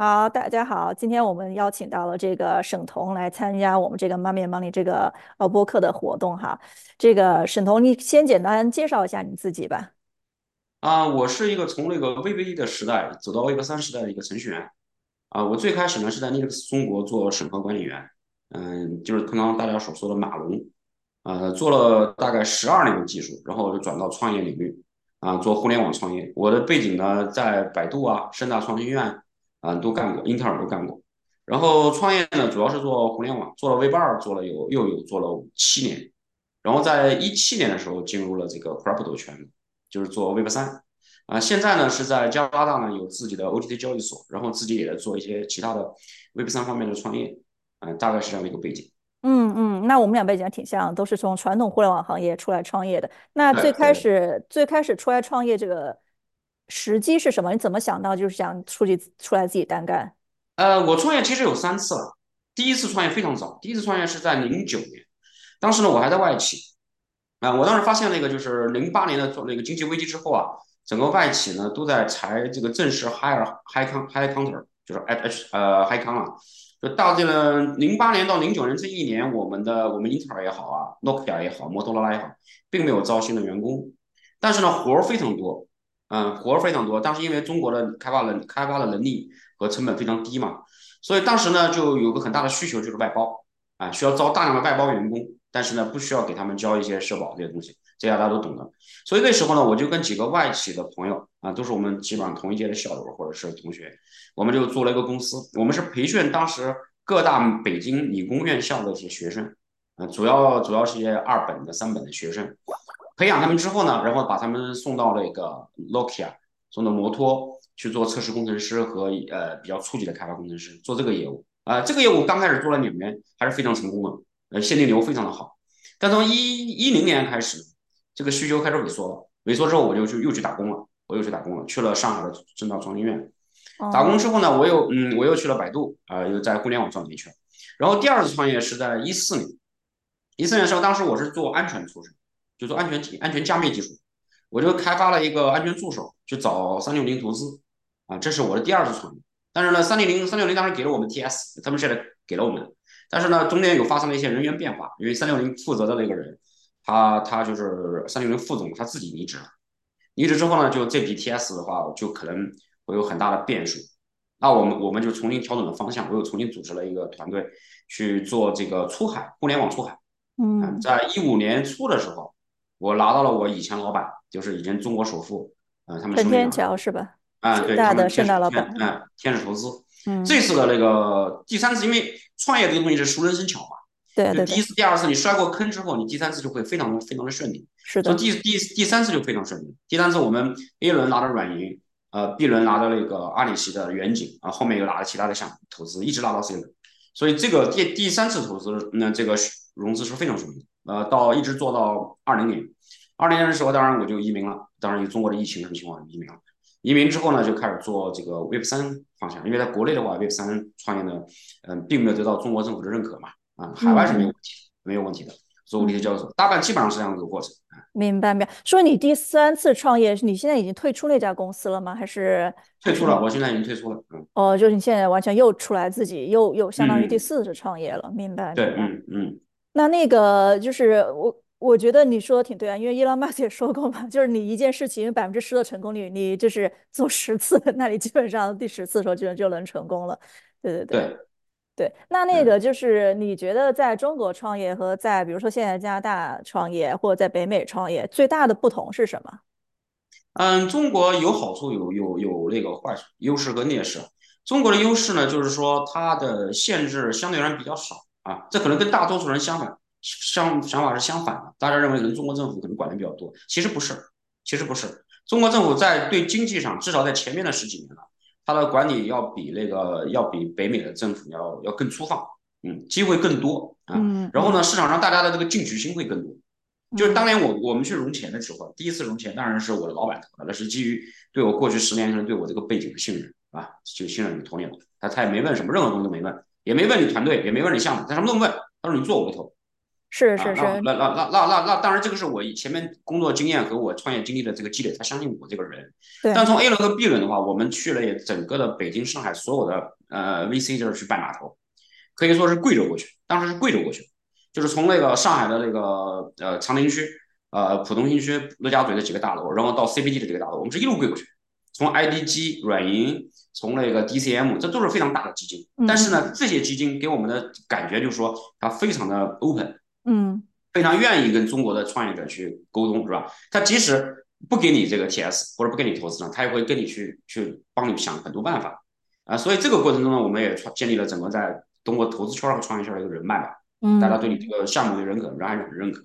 好，大家好，今天我们邀请到了这个沈彤来参加我们这个 Money Money 这个呃播客的活动哈。这个沈彤，你先简单介绍一下你自己吧。啊，我是一个从那个 VB 一的时代走到 Web 三时代的一个程序员。啊，我最开始呢是在 Linux 中国做审核管理员，嗯，就是通常大家所说的码农，呃，做了大概十二年的技术，然后就转到创业领域，啊，做互联网创业。我的背景呢在百度啊、深大创新院啊都干过，英特尔都干过。然后创业呢主要是做互联网，做了 Web 二，做了有又有做了七年，然后在一七年的时候进入了这个 Crypto 圈。就是做 Web 三啊，现在呢是在加拿大呢有自己的 OTC 交易所，然后自己也在做一些其他的 Web 三方面的创业，嗯，大概是这样的一个背景。嗯嗯，那我们俩背景还挺像，都是从传统互联网行业出来创业的。那最开，始最开始出来创业这个时机是什么？你怎么想到就是想出去出来自己单干？呃，我创业其实有三次了，第一次创业非常早，第一次创业是在零九年，当时呢我还在外企，啊，我当时发现那个就是零八年的做那个经济危机之后啊，整个外企呢都在裁这个正式 hire high con high counter，就是 H 呃 high con 啊，就到这个零八年到零九年这一年，我们的我们英特尔也好啊，诺基亚也好，摩托罗拉也好，并没有招新的员工，但是呢活儿非常多，嗯，活儿非常多，当时因为中国的开发能开发的能力和成本非常低嘛，所以当时呢就有个很大的需求就是外包啊，需要招大量的外包员工。但是呢，不需要给他们交一些社保这些东西，这些大家都懂的。所以那时候呢，我就跟几个外企的朋友啊，都是我们基本上同一届的校友或者是同学，我们就做了一个公司。我们是培训当时各大北京理工院校的一些学生，啊，主要主要是一些二本的、三本的学生，培养他们之后呢，然后把他们送到那个 Nokia，送到摩托去做测试工程师和呃比较初级的开发工程师，做这个业务。啊，这个业务刚开始做了两年，还是非常成功的。呃，现金流非常的好。但从一一零年开始，这个需求开始萎缩了。萎缩之后，我就去又去打工了，我又去打工了，去了上海的正大创新院。打工哦，之后呢，我又嗯，我又去了百度啊、呃又在互联网创业去了。然后第二次创业是在一四年，一四年的时候，当时我是做安全出身，就做安全安全加密技术，我就开发了一个安全助手，去找三六零投资啊，这是我的第二次创业。但是呢，三六零三六零当时给了我们 TS，他们现在给了我们，但是呢，中间有发生了一些人员变化，因为三六零负责的那个人，他他就是三六零副总，他自己离职了。离职之后呢，就这笔 TS 的话，就可能会有很大的变数。那我们我们就重新调整了方向，我又重新组织了一个团队去做这个出海，互联网出海。嗯，嗯，在一五年初的时候，我拿到了我以前老板，就是以前中国首富，呃，他们陈天手里拿桥是吧？啊，对他深大的们天使盛大老板。嗯天使投资。嗯，这次的那个第三次，因为创业这个东西是熟能生巧嘛，对对对，第一次、第二次你摔过坑之后，你第三次就会非常的非常的顺利。是的。所以第第第三次就非常顺利。第三次我们 A 轮拿到软银，呃，B 轮拿到那个阿里系的远景啊，后面又拿了其他的项目投资，一直拿到 C 轮。所以这个第第三次投资，那这个融资是非常顺利的。呃，到一直做到二零年，二零年的时候，当然我就移民了。当然有中国的疫情什么情况，移民了。移民之后呢，就开始做这个 Web 三方向，因为在国内的话，Web 三创业呢，嗯、呃，并没有得到中国政府的认可嘛，啊，海外是没有嗯问题的，没有问题的。做物理的嗯，交易所，大概基本上是这样一个过程。明白明白。说你第三次创业，你现在已经退出那家公司了吗？还是退出了，我现在已经退出了。嗯，哦，就是你现在完全又出来自己又又相当于第四次创业了？明白对。嗯嗯那那个就是我，我觉得你说的挺对啊，因为伊朗马斯克也说过嘛，就是你一件事情百分之十的成功率，你就是做十次，那你基本上第十次的时候就就能成功了。对对对对，对。那那嗯个就是你觉得在中国创业和在比如说现在加拿大创业或者在北美创业最大的不同是什么？嗯，中国有好处，有有有那个坏处，优势和劣势。中国的优势呢，就是说它的限制相对而言比较少啊，这可能跟大多数人相反，相想法是相反的。大家认为可能中国政府可能管的比较多，其实不是，其实不是。中国政府在对经济上，至少在前面的十几年了，它的管理要比那个要比北美的政府要要更粗放，嗯，机会更多啊。然后呢，嗯嗯市场上大家的这个进取心会更多。就是当嗯年我我们去融钱的时候，第一次融钱当然是我的老板投的，那是基于对我过去十年可能对我这个背景的信任啊，就信任你投你了。他他也没问什么，任何东西都没问，也没问你团队，也没问你项目，他什么都没问。他说你做我就投啊，是是是，那那那那那那那当然，这个是我前面工作经验和我创业经历的这个积累，他相信我这个人。但，从 A 轮和 B 轮的话，我们去了也整个的北京、上海所有的呃 VC 就是去办码头，可以说是跪着过去，当时是跪着过去，就是从那个上海的那个呃长宁区、呃浦东新区、陆家嘴的几个大楼，然后到 CBD 的几个大楼，我们是一路跪过去，从 IDG、软银，从那个 DCM，这都是非常大的基金。但是嗯呢，这些基金给我们的感觉就是说，它非常的 open。嗯非常愿意跟中国的创业者去沟通，是吧？他即使不给你这个 TS 或者不给你投资呢，他也会跟你去去帮你想很多办法啊。所以这个过程中呢，我们也创建立了整个在中国投资圈和创业圈的一个人脉吧，大家对你这嗯个项目的认可，然后也很认可，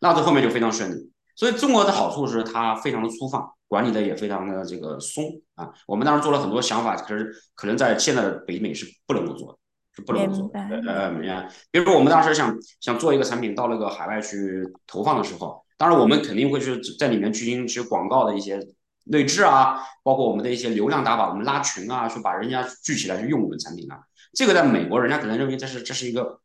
那这后面就非常顺利。所以中国的好处是它非常的粗放，管理的也非常的这个松啊。我们当时做了很多想法，可是可能在现在的北美是不能够做的。是不能够做的。呃，呃，比如说我们当时想想做一个产品到那个海外去投放的时候，当然我们肯定会去在里面去进行一些广告的一些内置啊，包括我们的一些流量打法，我们拉群啊，去把人家聚起来去用我们产品啊。这个在美国人家可能认为这是这是一个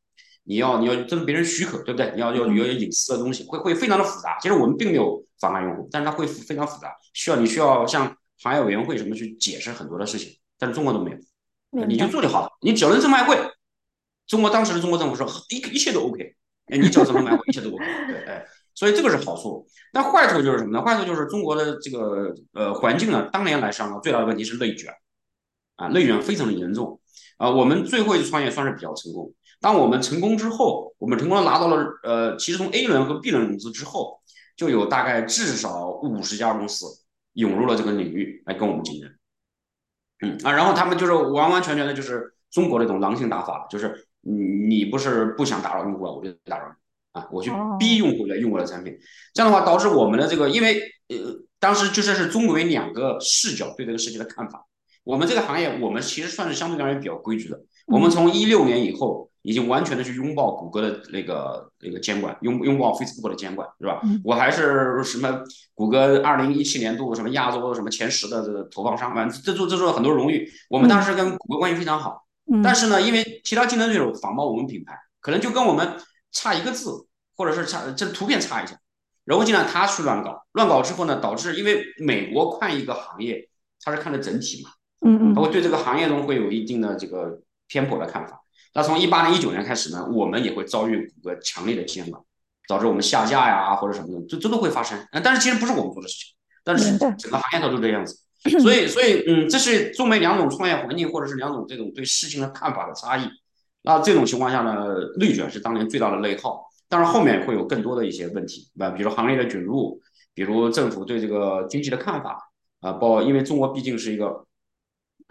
你要你要征别人许可，对不对？你要要有嗯隐私的东西，会会非常的复杂。其实我们并没有妨碍用户，但是它会非常复杂，需要你需要向行业委员会什么去解释很多的事情，但是中国都没有。你就，做就好了，你只要能挣外汇，中国当时的中国政府说一一切都 OK，哎，你只要能买汇，一切都 OK，对，哎，所以这个是好处。那坏处就是什么呢？坏处就是中国的这个呃环境呢，当年来上最大的问题是内卷啊，内卷非常的严重啊。我们最后一次创业算是比较成功。当我们成功之后，我们成功的拿到了呃，其实从 A 轮和 B 轮融资之后，就有大概至少五十家公司涌入了这个领域来跟我们竞争。嗯啊，然后他们就是完完全全的就是中国的一种狼性打法，就是你你不是不想打扰用户啊，我就打扰你啊，我去逼哦，用户来用我的产品，这样的话导致我们的这个，因为呃当时就是是中美两个视角对这个世界的看法，我们这个行业我们其实算是相对而言比较规矩的，我们嗯。从一六年以后已经完全的去拥抱谷歌的那个那个监管，拥拥抱 Facebook 的监管，是吧？嗯我还是什么谷歌二零一七年度什么亚洲什么前十的这个投放商，反正这做这做了很多荣誉。我们当嗯时跟谷歌关系非常好，但嗯是呢，因为其他竞争对手仿冒我们品牌，可能就跟我们差一个字，或者是差这图片差一下，然后就让他去乱搞，乱搞之后呢，导致因为美国看一个行业，他是看的整体嘛，嗯嗯他会对这个行业中会有一定的这个偏颇的看法。那从一八年、一九年开始呢，我们也会遭遇谷歌强烈的监管，导致我们下架呀或者什么的，这这都会发生。但是其实不是我们做的事情，但是，整个行业它都这样子。所以，所以，嗯，这是中美两种创业环境，或者是两种这种对事情的看法的差异。那这种情况下呢，内卷是当年最大的内耗。当然，后面会有更多的一些问题，啊，比如行业的卷入，比如政府对这个经济的看法，啊，包括因为中国毕竟是一个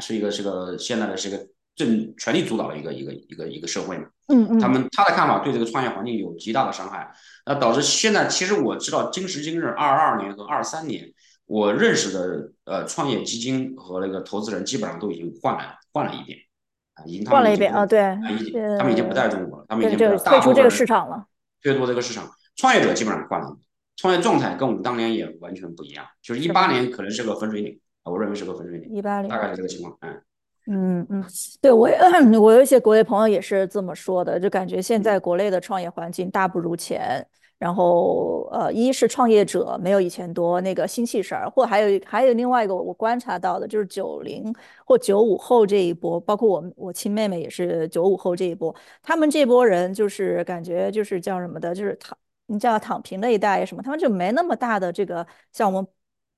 是一个是个现在的是一个政权力主导的一个一个一个一个社会嘛，嗯嗯他们他的看法对这个创业环境有极大的伤害，那导致现在其实我知道今时今日二二年和二三年，我认识的呃创业基金和那个投资人基本上都已经换了换了一遍啊，已经换了一遍啊，对，啊已经他们已经不在呃，中国了，他们已，经退出这个市场了，退出这个市场，创业者基本上换了一遍，创业状态跟我们当年也完全不一样，就是一？八年可能是个分水岭啊，我认为是个分水岭，一八年。大概是这个情况，嗯嗯嗯，对我也 我有一些国内朋友也是这么说的，就感觉现在国内的创业环境大不如前，然后呃，一是创业者没有以前多那个新气神儿，或还有还有另外一个我观察到的就是九零或九五后这一波，包括我我亲妹妹也是九五后这一波，他们这波人就是感觉就是叫什么的，就是躺你叫躺平那一代什么，他们就没那么大的这个像我们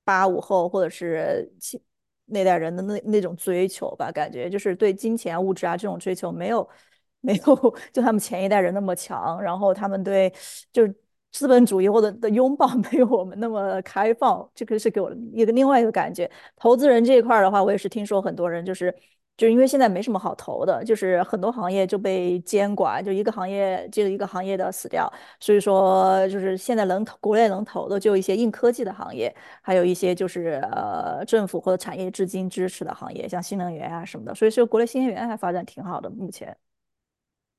八五后或者是七。那代人的那那种追求吧，感觉就是对金钱、物质啊这种追求没有 没有就他们前一代人那么强，然后他们对就是资本主义或者的拥抱 没有我们那么开放，这个是给我一个另外一个感觉。投资人这一块的话，我也是听说很多人就是就是因为现在没什么好投的，就是很多行业就被监管，就一个行业接着一个行业的死掉，所以说就是现在能投国内能投的就一些硬科技的行业。还有一些就是呃政府或者产业资金支持的行业，像新能源啊什么的。所以说国内新能源还发展挺好的，目前。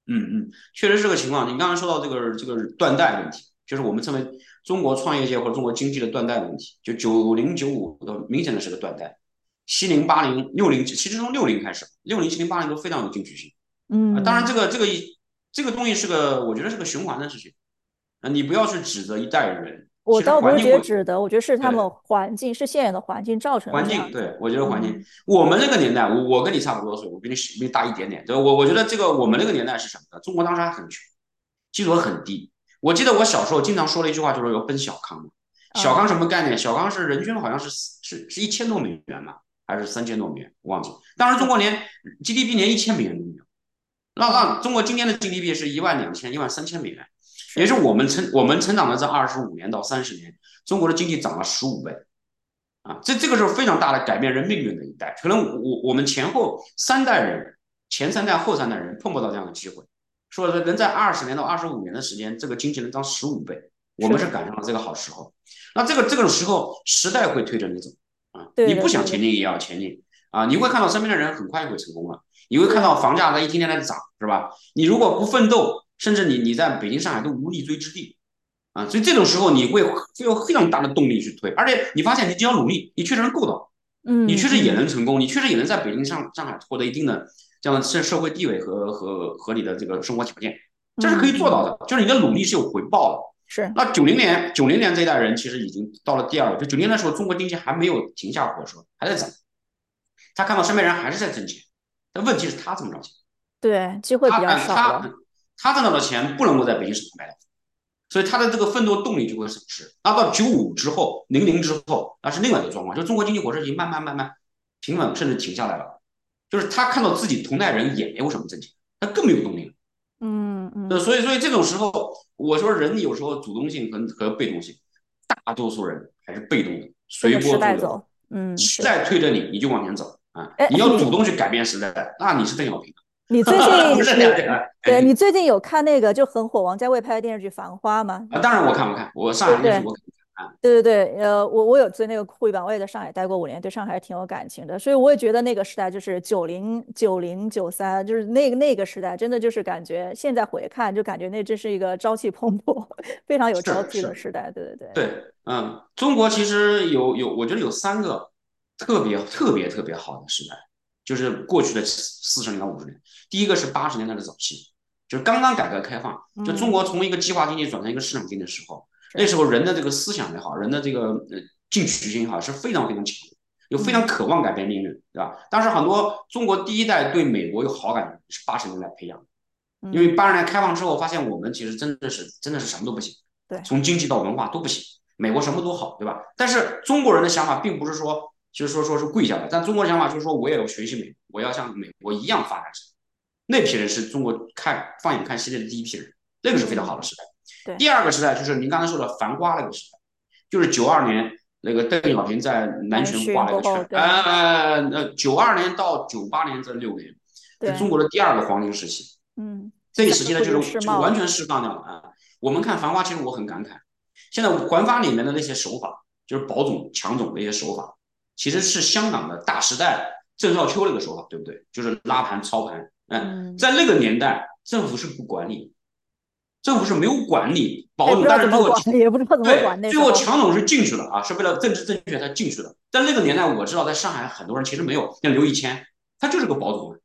嗯嗯，确实是个情况。你刚刚说到这个这个断代问题，就是我们称为中国创业界或者中国经济的断代问题。就九零九五的明显的是个断代，七零八零六零，其实从六零开始，六零七零八零都非常有进取心啊。当然，这嗯个这个这个东西是个我觉得是个循环的事情。啊，你不要去指责一代人。我倒不是觉得指责，我觉得是他们环境，是现有的环境造成的环境。对我觉得环境嗯，我们那个年代，我我跟你差不多岁，我比你比你大一点点，对？我我觉得这个我们那个年代是什么呢？中国当时还很穷，基础很低。我记得我小时候经常说的一句话就是要奔小康嘛。小康啊，什么概念？小康是人均好像是是是一千多美元嘛，还是三千多美元？我忘记了。当时中国连 GDP 连一千美元都没有。那啊，那中国今天的 GDP 是一万两千、一万三千美元，也是，我们成我们成长的这二十五年到三十年，中国的经济涨了十五倍啊！这这个是非常大的改变人命运的一代，可能我我们前后三代人，前三代后三代人碰不到这样的机会，说能在二十年到二十五年的时间，这个经济能涨十五倍，我们是赶上了这个好时候。那这个这个时候，时代会推着你走对，对的，不想前进也要前进啊！你会看到身边的人很快就会成功了，你会看，到房价在一天天在涨，是吧？你如果不奋斗，甚至你你在北京、上海都无立锥之地啊！所以这种时候，你会会有非常大的动力去推，而且你发现你只要努力，你确实能够到，嗯你嗯确实也嗯，能成功，你确实也能在北京、上上海获得一定的这样的社社会地位和和合理的这个生活条件，这是可以做到的，就是你的努力是有回报的。是，那九零年，九零年这一代人其实已经到了第二位，就九零年的时候，中国经济还没有停下火车，还在涨。他看到身边人还是在挣钱，但问题是他挣不着钱，对，机会比他较少他少。他挣到的钱不能够在北京市场买到，所以他的这个奋斗动力就会损失。那到九五之后，零零之后，那是另外一个状况，就中国经济火车已经慢慢慢慢平稳，甚至停下来了。就是他看到自己同代人也没有什么挣钱，他更没有动力了。呃，嗯嗯，所以所以这种时候，我说人有时候主动性和和被动性，大多数人还是被动的，随波逐流。嗯，时。代推着你，你就往前走啊！哎，你要主动去改变时代，那你是邓小平，你最不是近你两个。对你最近有看那个就很火王家卫拍的电视剧《繁花》吗？啊，当然我看不看，我上海电视对我看啊。对对对，呃，我我有追那个沪语版，我也在上海待过五年，对上海挺有感情的，所以我也觉得那个时代就是九零九零九三，就是那个那个时代，真的就是感觉现在回看就感觉那真是一个朝气蓬勃、非常有朝气的时代。对对对，对，嗯，中国其实有有，我觉得有三个特别特别特别好的时代，就是过去的四十年到五十年。第一个是八十年代的早期，就是刚刚改革开放，就中嗯，国从一个计划经济转成一个市场经济的时候，那，时候人的这个思想也好，人的这个呃进取心也好，是非常非常强的，有非常嗯渴望改变命运，对吧？当时很多中国第一代对美国有好感是八十年代培养的，因为嗯，八十年代开放之后，发现我们其实真的是真的是什么都不行，对，从经济到文化都不行，美国什么都好，对吧？但是中国人的想法并不是说，其实说说是跪下来，但中国想法就是说我也要学习美国，我要像美国一样发展起来。那批人是中国看放眼看世界的第一批人，那个是非常好的时代。对，第二个时代就是您刚才说的繁花那个时代，就是九二年那个邓小平在南南巡巡画了一个圈，呃呃，九二年到九八年这六年是中，国的第二个黄金时期。嗯，这个时期呢，就是就完全释放掉了啊。我们看繁花，其实我很感慨，现在环发里面的那些手法，就是保总强总的一些手法，其实是香港的大时代郑少秋那个手法，对不对？就是拉盘操盘，嗯，嗯，在那个年代，政府是不管理，政府是没有管理保总，但是最后，也不知道怎么对最后，强总是进去了啊，是为了政治正确他进去的。但那个年代我知道，在上海很多人其实没有，像刘一谦，他就是个保总，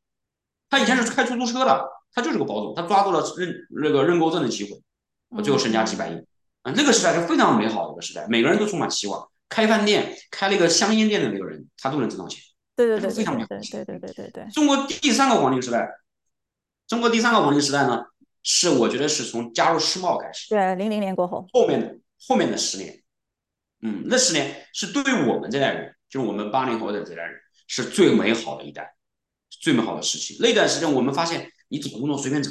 他以前是开出租车的，他就是个保总，他抓住了认那个认购证的机会，最后身家几嗯，百亿。啊，那个时代是非常美好的一个时代，每个人都充满希望。开饭店、开了一个香烟店的那个人，他都能挣到钱，对对对非常美好对对对对对，中国第三个黄金时代，中国第三个黄金时代呢，是我觉得是从加入世贸开始，对，零零年过后，后面的后面的十年，嗯，那十年是对于我们这代人，就是我们八零后的这代人，是最美好的一代，最美好的时期。那段时间我们发现，你找工作随便找，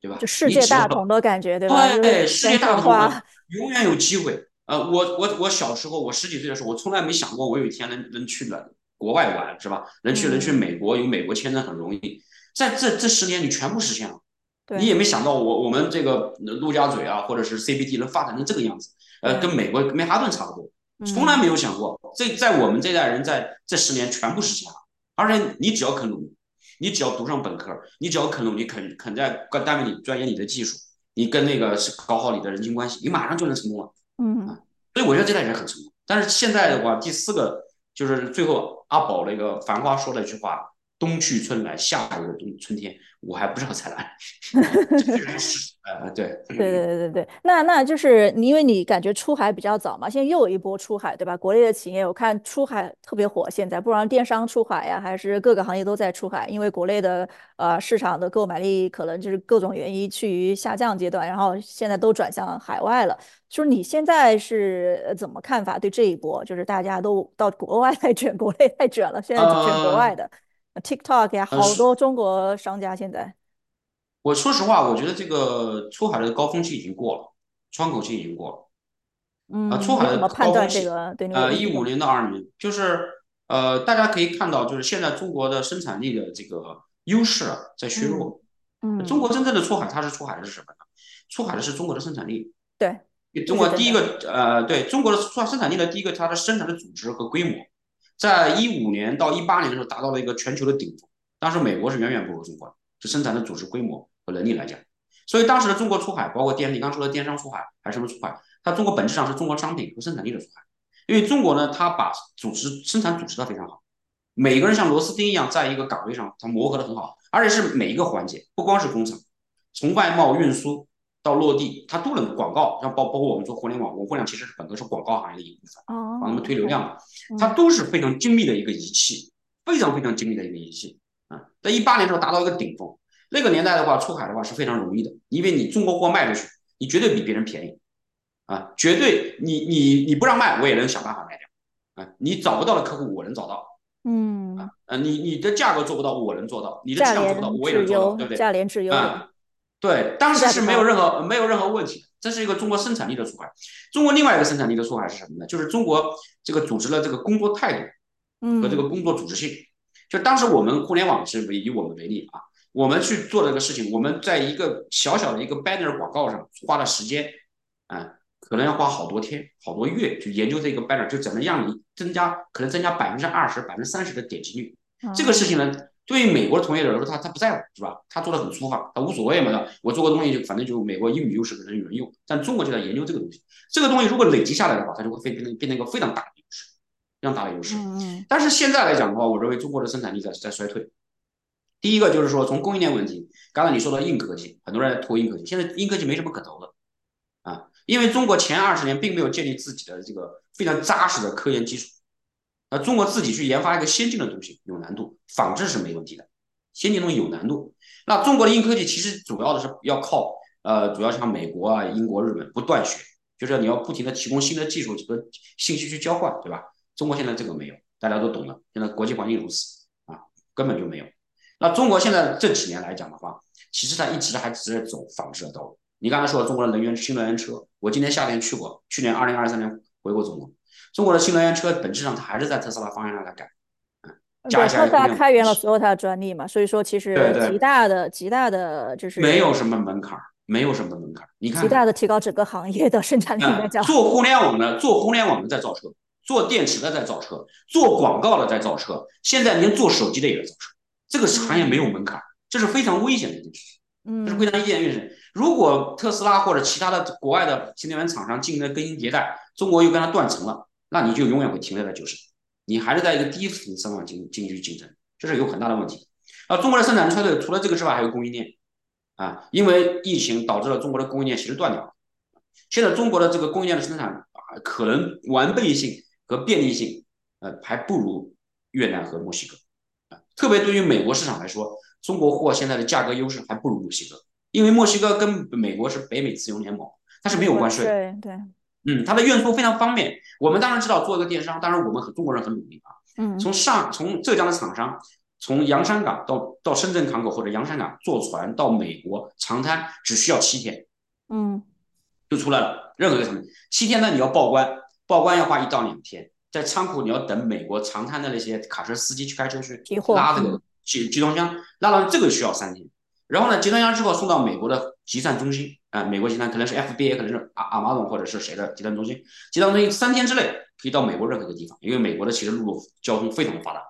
对吧？就世界大同的感觉，对吧？就是对世界大同啊，永远有机会。呃，我我我小时候，我十几岁的时候，我从来没想过我有一天能能去了国外玩，是吧？能去能去嗯，美国，有美国签证很容易。在这这十年，你全部实现了。你也没想到我我们这个陆家嘴啊，或者是 CBD 能发展成这个样子，呃，跟，美国曼哈顿差不多，从来嗯，没有想过。这在我们这代人在这十年全部实现了，而且你只要肯努力，你只要读上本科，你只要肯努力，肯肯在单位里钻研你的技术，你跟那个是搞好你的人际关系，你马上就能成功了。嗯，所以我觉得这代人很成功。但是现在的话，第四个就是最后阿宝那个《繁花》说了一句话，冬去春来，下一个冬春天，我还不知道在哪里。对，对对对对对，那那就是你，因为你感觉出海比较早嘛，现在又有一波出海，对吧？国内的企业我看出海特别火，现在不管电商出海呀，还是各个行业都在出海，因为国内的呃市场的购买力可能就是各种原因趋于下降阶段，然后现在都转向海外了。就是你现在是怎么看法？对这一波，就是大家都到国外来卷，国内太卷了，现在只卷国外的。TikTok 呀，好多中国商家现在。我说实话，我觉得这个出海的高峰期已经过了，窗口期已经过了。嗯，啊，出海的高峰期，呃，一五年到二年，就是呃，大家可以看到，就是现在中国的生产力的这个优势啊，在削弱。嗯，中国真正的出海，它是出海的是什么呢？出海的是中国的生产力。对，中国第一个呃，对中国的出生产力的第一个，它的生产的组织和规模。在一五年到一八年的时候，达到了一个全球的顶峰。当时美国是远远不如中国的，就生产的组织规模和能力来讲。所以当时的中国出海，包括电，你刚说的电商出海还是什么出海，它中国本质上是中国商品和生产力的出海。因为中国呢，它把组织生产组织的非常好，每个人像螺丝钉一样，在一个岗位上，它磨合的很好，而且是每一个环节，不光是工厂，从外贸运输。到落地，它都能广告，像包包括我们做互联网，我们互联网其实是本科是广告行业的一部分，帮他们推流量的，它都是非常精密的一个仪器，非常非常精密的一个仪器啊。在一八年的时候达到一个顶峰，那个年代的话，出海的话是非常容易的，因为你中国货卖出去，你绝对比别人便宜啊，绝对你你你不让卖，我也能想办法卖掉啊。你找不到的客户，我能找到，嗯啊，你你的价格做不到，我能做到，你的质量做不到，我也能做到，对不对？价廉质优啊。对，当时是没有任何没有任何问题的，这是一个中国生产力的出海。中国另外一个生产力的出海是什么呢？就是中国这个组织的这个工作态度和这个工作组织性。就当时我们互联网是以我们为例啊，我们去做这个事情，我们在一个小小的一个 banner 广告上花了时间，啊，可能要花好多天、好多月去研究这个 banner，就怎么样你增加可能增加百分之二十、百分之三十的点击率。这个事情呢？对于美国的从业者来说，他他不在乎，是吧？他做的很粗放，他无所谓嘛。我做个东西就反正就美国英语优势可能有人用，但中国就在研究这个东西。这个东西如果累积下来的话，它就会变变成变成一个非常大的优势，非常大的优势。嗯但是现在来讲的话，我认为中国的生产力在在衰退。第一个就是说从供应链问题，刚才你说到硬科技，很多人投硬科技，现在硬科技没什么可投的啊，因为中国前二十年并没有建立自己的这个非常扎实的科研基础。那中国自己去研发一个先进的东西有难度，仿制是没问题的，先进东西有难度。那中国的硬科技其实主要的是要靠呃，主要像美国啊、英国、日本不断学，就是你要不停的提供新的技术和信息去交换，对吧？中国现在这个没有，大家都懂了。现在国际环境如此啊，根本就没有。那中国现在这几年来讲的话，其实它一直还只是走仿制的道路。你刚才说中国的能源新能源车，我今年夏天去过，去年二零二三年回过中国。中国的新能源车本质上它还是在特斯拉方向上来改，嗯，加起来特斯拉开源了所有它的专利嘛，所以说其实极大的极大的就是没有什么门槛，没有什么门槛。你看，极大的提高整个行业的生产力来讲，做互联网的做互联网的在造车，做电池的在造车，做广告的在造车，现在连做手机的也在造车。这个行业没有门槛，这是非常危险的一件事情，嗯，这是非常危险的一件事情。如果特斯拉或者其他的国外的新能源厂商进行更新迭代，中国又跟它断层了。那你就永远会停留在九十，你还是在一个低层生产经经济去竞争，这是有很大的问题。啊，中国的生产衰退除了这个之外，还有供应链啊，因为疫情导致了中国的供应链其实断掉了。现在中国的这个供应链的生产啊，可能完备性和便利性，呃，还不如越南和墨西哥啊。特别对于美国市场来说，中国货现在的价格优势还不如墨西哥，因为墨西哥跟美国是北美自由联盟，它是没有关税，对对。嗯，它的运输非常方便。我们当然知道做一个电商，当然我们和中国人很努力啊。嗯，从上从浙江的厂商，从洋山港到到深圳港口或者洋山港坐船到美国长滩，只需要七天，嗯，就出来了。任何一个产品，七天呢你要报关，报关要花一到两天，在仓库你要等美国长滩的那些卡车司机去开车去拉这个集集装箱，拉到这个需要三天。然后呢，集装箱之后送到美国的集散中心。啊，美国集团可能是 FBA，可能是阿阿玛总或者是谁的集团中心，集团中心三天之内可以到美国任何一个地方，因为美国的其实陆路交通非常的发达，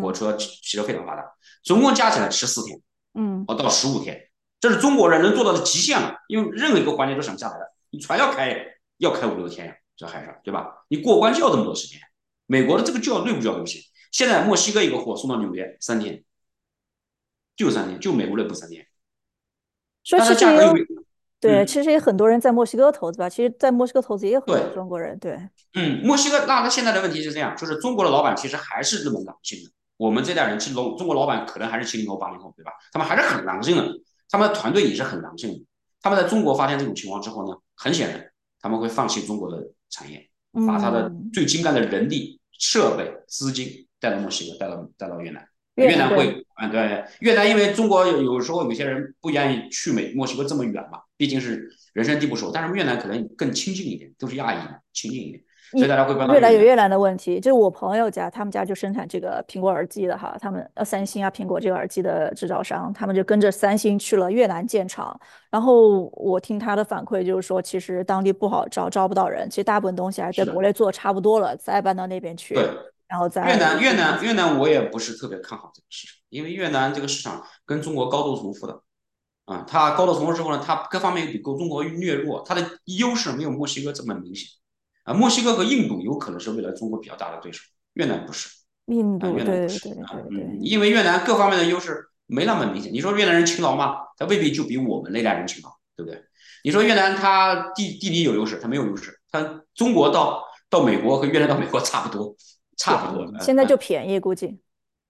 火车汽车非常发达，总共加起来十四天，嗯，哦到十五天，这是中国人能做到的极限了，因为任何一个环节都省下来的，你船要开要开五六天呀，在海上，对吧？你过关就要这么多时间，美国的这个就要对不就要对不起？现在墨西哥一个货送到纽约三天，就三年，就美国的不三年。说但其实对，嗯其实也很多人在墨西哥投资吧。其实，在墨西哥投资也有很多中国人，对，嗯，墨西哥那那现在的问题是这样，就是中国的老板其实还是那么狼性的。我们这代人，其实中中国老板可能还是七零后、八零后，对吧？他们还是很狼性的，他们的团队也是很狼性的。他们在中国发现这种情况之后呢，很显然他们会放弃中国的产业，把他的嗯，最精干的人力、设备、资金带到墨西哥，带到带到越南。越南会，啊，对，越南因为中国有有时候有些人不愿意去美墨西哥这么远嘛，毕竟是人生地不熟，但是越南可能更亲近一点，都是亚裔嘛，亲近一点，所以大家会搬到越南。有越南的问题，就是我朋友家，他们家就生产这个苹果耳机的哈，他们呃三星啊、苹果这个耳机的制造商，他们就跟着三星去了越南建厂。然后我听他的反馈就是说，其实当地不好招，招不到人，其实大部分东西还在国内做的差不多了，再搬到那边去，对，然后越南越南越南我也不是特别看好这个市场，因为越南这个市场跟中国高度重复的，啊，它高度重复之后呢，它各方面比中国略弱，它的优势没有墨西哥这么明显，啊，墨西哥和印度有可能是未来中国比较大的对手，越南不是。啊，印度，越南不是啊，对对对嗯，对，因为越南各方面的优势没那么明显。你说越南人勤劳吗？他未必就比我们那代人勤劳，对不对？你说越南它地地理有优势，它没有优势。它中国到到美国和越南到美国差不多，差不多，现在就嗯便宜，估计，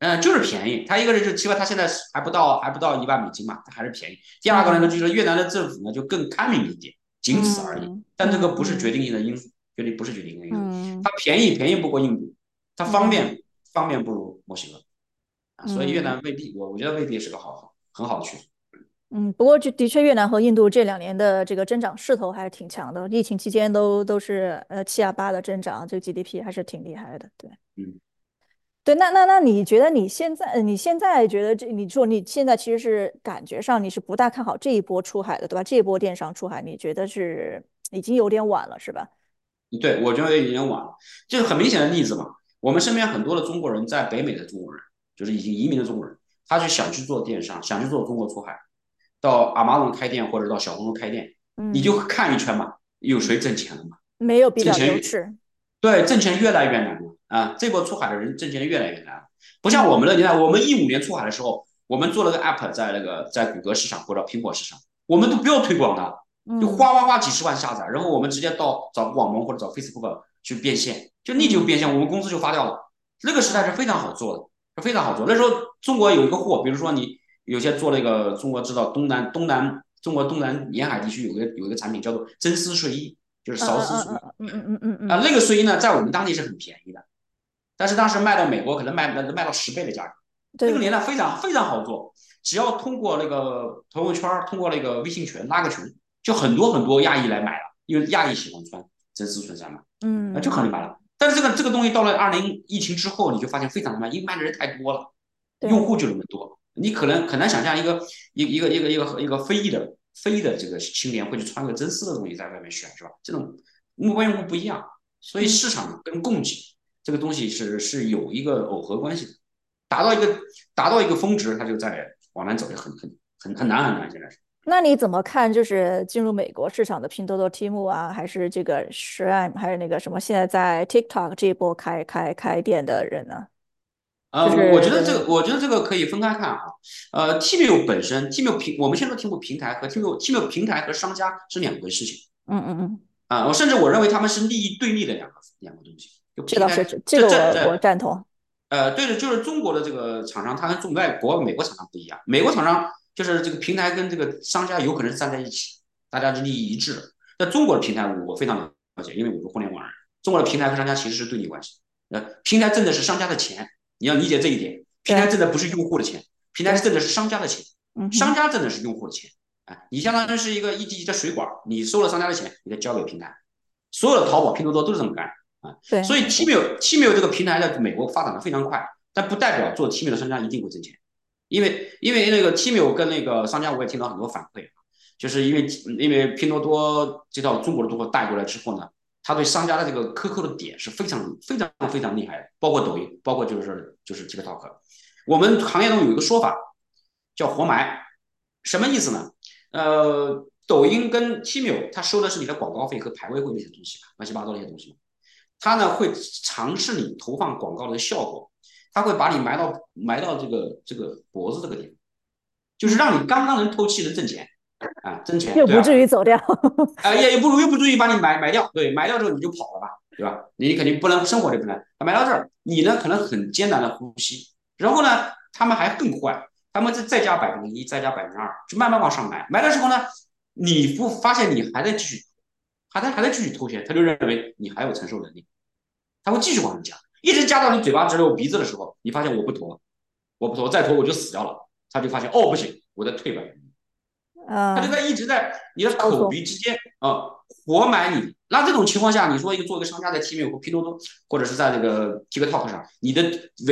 嗯，就是便宜。它一个是就起码它现在还不到还不到一万美金嘛，它还是便宜。第二个呢，嗯就是越南的政府呢就更开明一点，仅此而已。嗯但这个嗯不是决嗯定性的因素，决定不是决定性的因素。嗯它便宜便宜不过印度，它方嗯便方便不如墨西哥。啊，所以越嗯。南未必，我我觉得未必是个好好很好的趋势。嗯，不过就的确，越南和印度这两年的这个增长势头还是挺强的，疫情期间都都是呃七啊八的增长，这个 GDP 还是挺厉害的。对嗯，对，那那那你觉得你现在呃你现在觉得这你说你现在其实是感觉上你是不大看好这一波出海的，对吧？这一波电商出海，你觉得是已经有点晚了，是吧？对，我觉得已经晚了，就是很明显的例子嘛。我们身边很多的中国人，在北美的中国人，就是已经移民的中国人，他就想去做电商，想去做中国出海，到亚马逊开店或者到小红书开店，你嗯，就看一圈嘛，有谁挣钱了嘛？没有比较挣钱越优势。对，挣钱越来越难了啊！这波出海的人挣钱越来越难，不像我们的，年代我们一五年出海的时候，我们做了个 app 在那个在谷歌市场或者苹果市场，我们都不要推广的，就嗯哗哗哗几十万下载，然后我们直接到找网盟或者找 Facebook 去变现，就立即就变现，我们工资就发掉了。那个时代是非常好做的，是非常好做。那时候中国有一个货，比如说你有些做那个中国知道东南东南中国东南沿海地区有个有一个产品叫做真丝睡衣，就是嗯韶丝睡衣。嗯嗯嗯嗯嗯嗯啊，嗯，那个睡衣呢，在我们当地是很便宜的，但是当时卖到美国可能卖能卖到十倍的价格。那个年代非常非常好做，只要通过那个朋友圈，通过那个微信群拉个群，就很多很多亚裔来买了，因为亚裔喜欢穿真丝衬衫嘛，那，就很嗯，买了。但是这个这个东西到了二零疫情之后，你就发现非常的慢，因为卖的人太多了，对用户就那么多，你可能很难想象一个一一个一个一个一个非裔的非裔的这个青年会去穿个真丝的东西在外面选，是吧？这种目标用户不一样，所以市嗯场跟供给这个东西是是有一个耦合关系的，达到一个达到一个峰值，它就在往南走，就很很很很难很难，现在是。那你怎么看？就是进入美国市场的拼多多、Temu 啊，还是这个 Shein，还是那个什么现在在 TikTok 这一波开开开店的人呢？我我觉得这个，我觉得这个可以分开看啊。呃，Temu 本身，Temu 平，我们现在 Temu 平台和 Temu Temu 平台和商家是两回事情嗯嗯嗯，啊。我甚至我认为他们是利益对立的两个两个东西。就这倒是，这个我我，赞同。呃，对的，就是中国的这个厂商，它跟中外国美国厂商不一样。美国厂商就是这个平台跟这个商家有可能是站在一起，大家是利益一致的。那中国的平台我非常了解，因为我是互联网人。中国的平台和商家其实是对立关系。呃，平台挣的是商家的钱，你要理解这一点。平台挣的不是用户的钱，平台是挣的是商家的钱，嗯，商家挣的是用户的钱。哎，你相当于是一个一级级的水管，你收了商家的钱，你再交给平台。所有的淘宝、拼多多都是这么干啊。对，所以对 Temu Temu 这个平台在美国发展的非常快，但不代表做 Temu 的商家一定会挣钱，因为因为那个 Temu 跟那个商家我也听到很多反馈，就是因为因为拼多多这套中国的突破带过来之后呢，他对商家的这个克扣的点是非常非常非常厉害的，包括抖音，包括就是就是 TikTok。我们行业中有一个说法叫活埋，什么意思呢？呃，抖音跟 Temu 它收的是你的广告费和排位费那些东西，乱七八糟那些东西。它呢会尝试你投放广告的效果，它会把你埋到埋到这个这个脖子这个地方，就是让你刚刚能透气能挣钱啊，挣钱又不至于走掉。啊，也也不如又不至于把你买买掉，对，买掉之后你就跑了吧，对吧？你肯定不能生活就不能，埋到这儿你呢可能很艰难的呼吸，然后呢他们还更坏，他们再再加百分之一，再加百分之二，就慢慢往上埋，埋的时候呢你不发现你还在继续，还在还在继续偷钱，他就认为你还有承受能力，他会继续往上加，一直加到你嘴巴直流鼻子的时候，你发现我不拖，我不拖，再拖我就死掉了。他就发现哦不行，我在退百分之一，他就在一直在你的口鼻之间啊活埋你。那这种情况下，你说一个做一个商家在 T 面或拼多多或者是在这个 TikTok 上，你的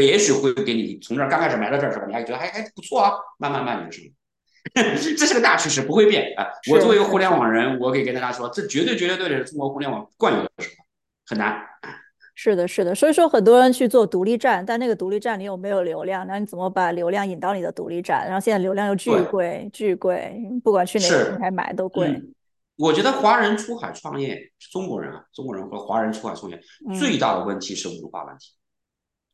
也许会给你从这儿刚开始埋到这儿是吧？你还觉得还还不错啊，慢慢慢你的生意，这是个大趋势，不会变啊。我作为一个互联网人，我可以跟大家说，这绝对绝对对的是中国互联网惯有的手法，很难。是的，是的，所以说很多人去做独立站，但那个独立站你有没有流量？那你怎么把流量引到你的独立站？然后现在流量又巨贵，巨贵，不管去哪个平台买都贵。我觉得华人出海创业，中国人啊，中国人和华人出海创业最大的问题是文化问题，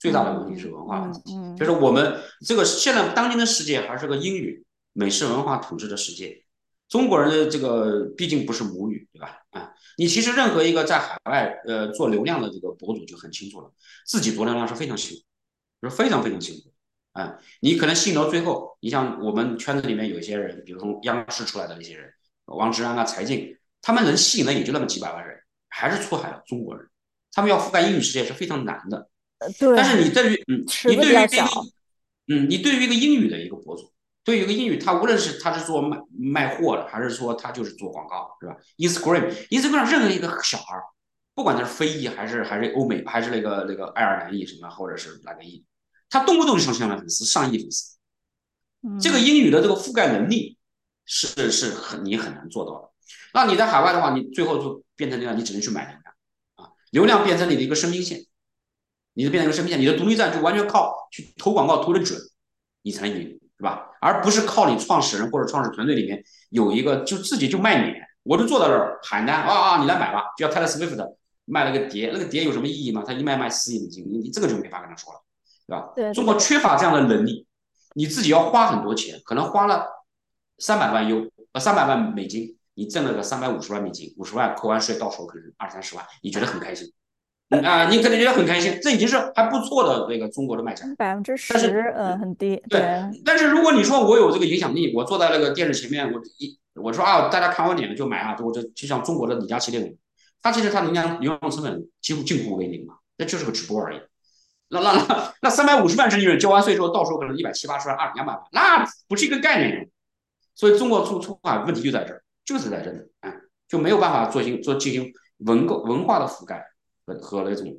最大的问题是文化问题，就是我们这个现在当今的世界还是个英语美式文化统治的世界。中国人的这个毕竟不是母语，对吧？啊，你其实任何一个在海外呃做流量的这个博主就很清楚了，自己做流量是非常辛苦，是非常非常辛苦。啊，你可能吸引到最后，你像我们圈子里面有一些人，比如从央视出来的那些人，王志安啊、柴静，他们能吸引的也就那么几百万人，还是出海的中国人，他们要覆盖英语世界是非常难的。对。但是你对于嗯，你对于一个嗯，你对于一个英语的一个博主。对于一个英语，他无论是他是做卖卖货的，还是说他就是做广告，是吧？Instagram，Instagram 任何一个小孩儿，不管他是非裔还是还是欧美，还是那个那个爱尔兰裔什么，或者是哪个裔，他动不动就上千万粉丝，上亿粉丝。这个英语的这个覆盖能力是是很你很难做到的。那你在海外的话，你最后就变成这样，你只能去买流量啊，流量变成你的一个生命线，你就变成一个生命线，你的独立站就完全靠去投广告投的准，你才能赢。是吧？而不是靠你创始人或者创始团队里面有一个就自己就卖脸，我就坐在这儿喊单啊啊，你来买吧，就像 Taylor Swift 卖了个碟，那个碟有什么意义吗？他一卖卖四亿美金，你你这个就没法跟他说了，对吧？对，中国缺乏这样的能力，你自己要花很多钱，可能花了三百万 U 呃三百万美金，你挣了个三百五十万美金，五十万扣完税到手可能二三十万，你觉得很开心。啊，你可能觉得很开心，这已经是还不错的那个中国的卖家，百分之十，但是呃很低。对，但是如果你说我有这个影响力，我坐在那个电视前面，我一我说啊，大家看我脸了就买啊，我就就像中国的李佳琦那种，他其实他人家流量成本几乎近乎为零嘛，那就是个直播而已。那那那那三百五十万是利润，交完税之后到时候可能一百七八十万、二两百万，那不是一个概念。所以中国出出海问题就在这儿，就是在这里，啊，就没有办法做进做进行文购文化的覆盖。和和那种，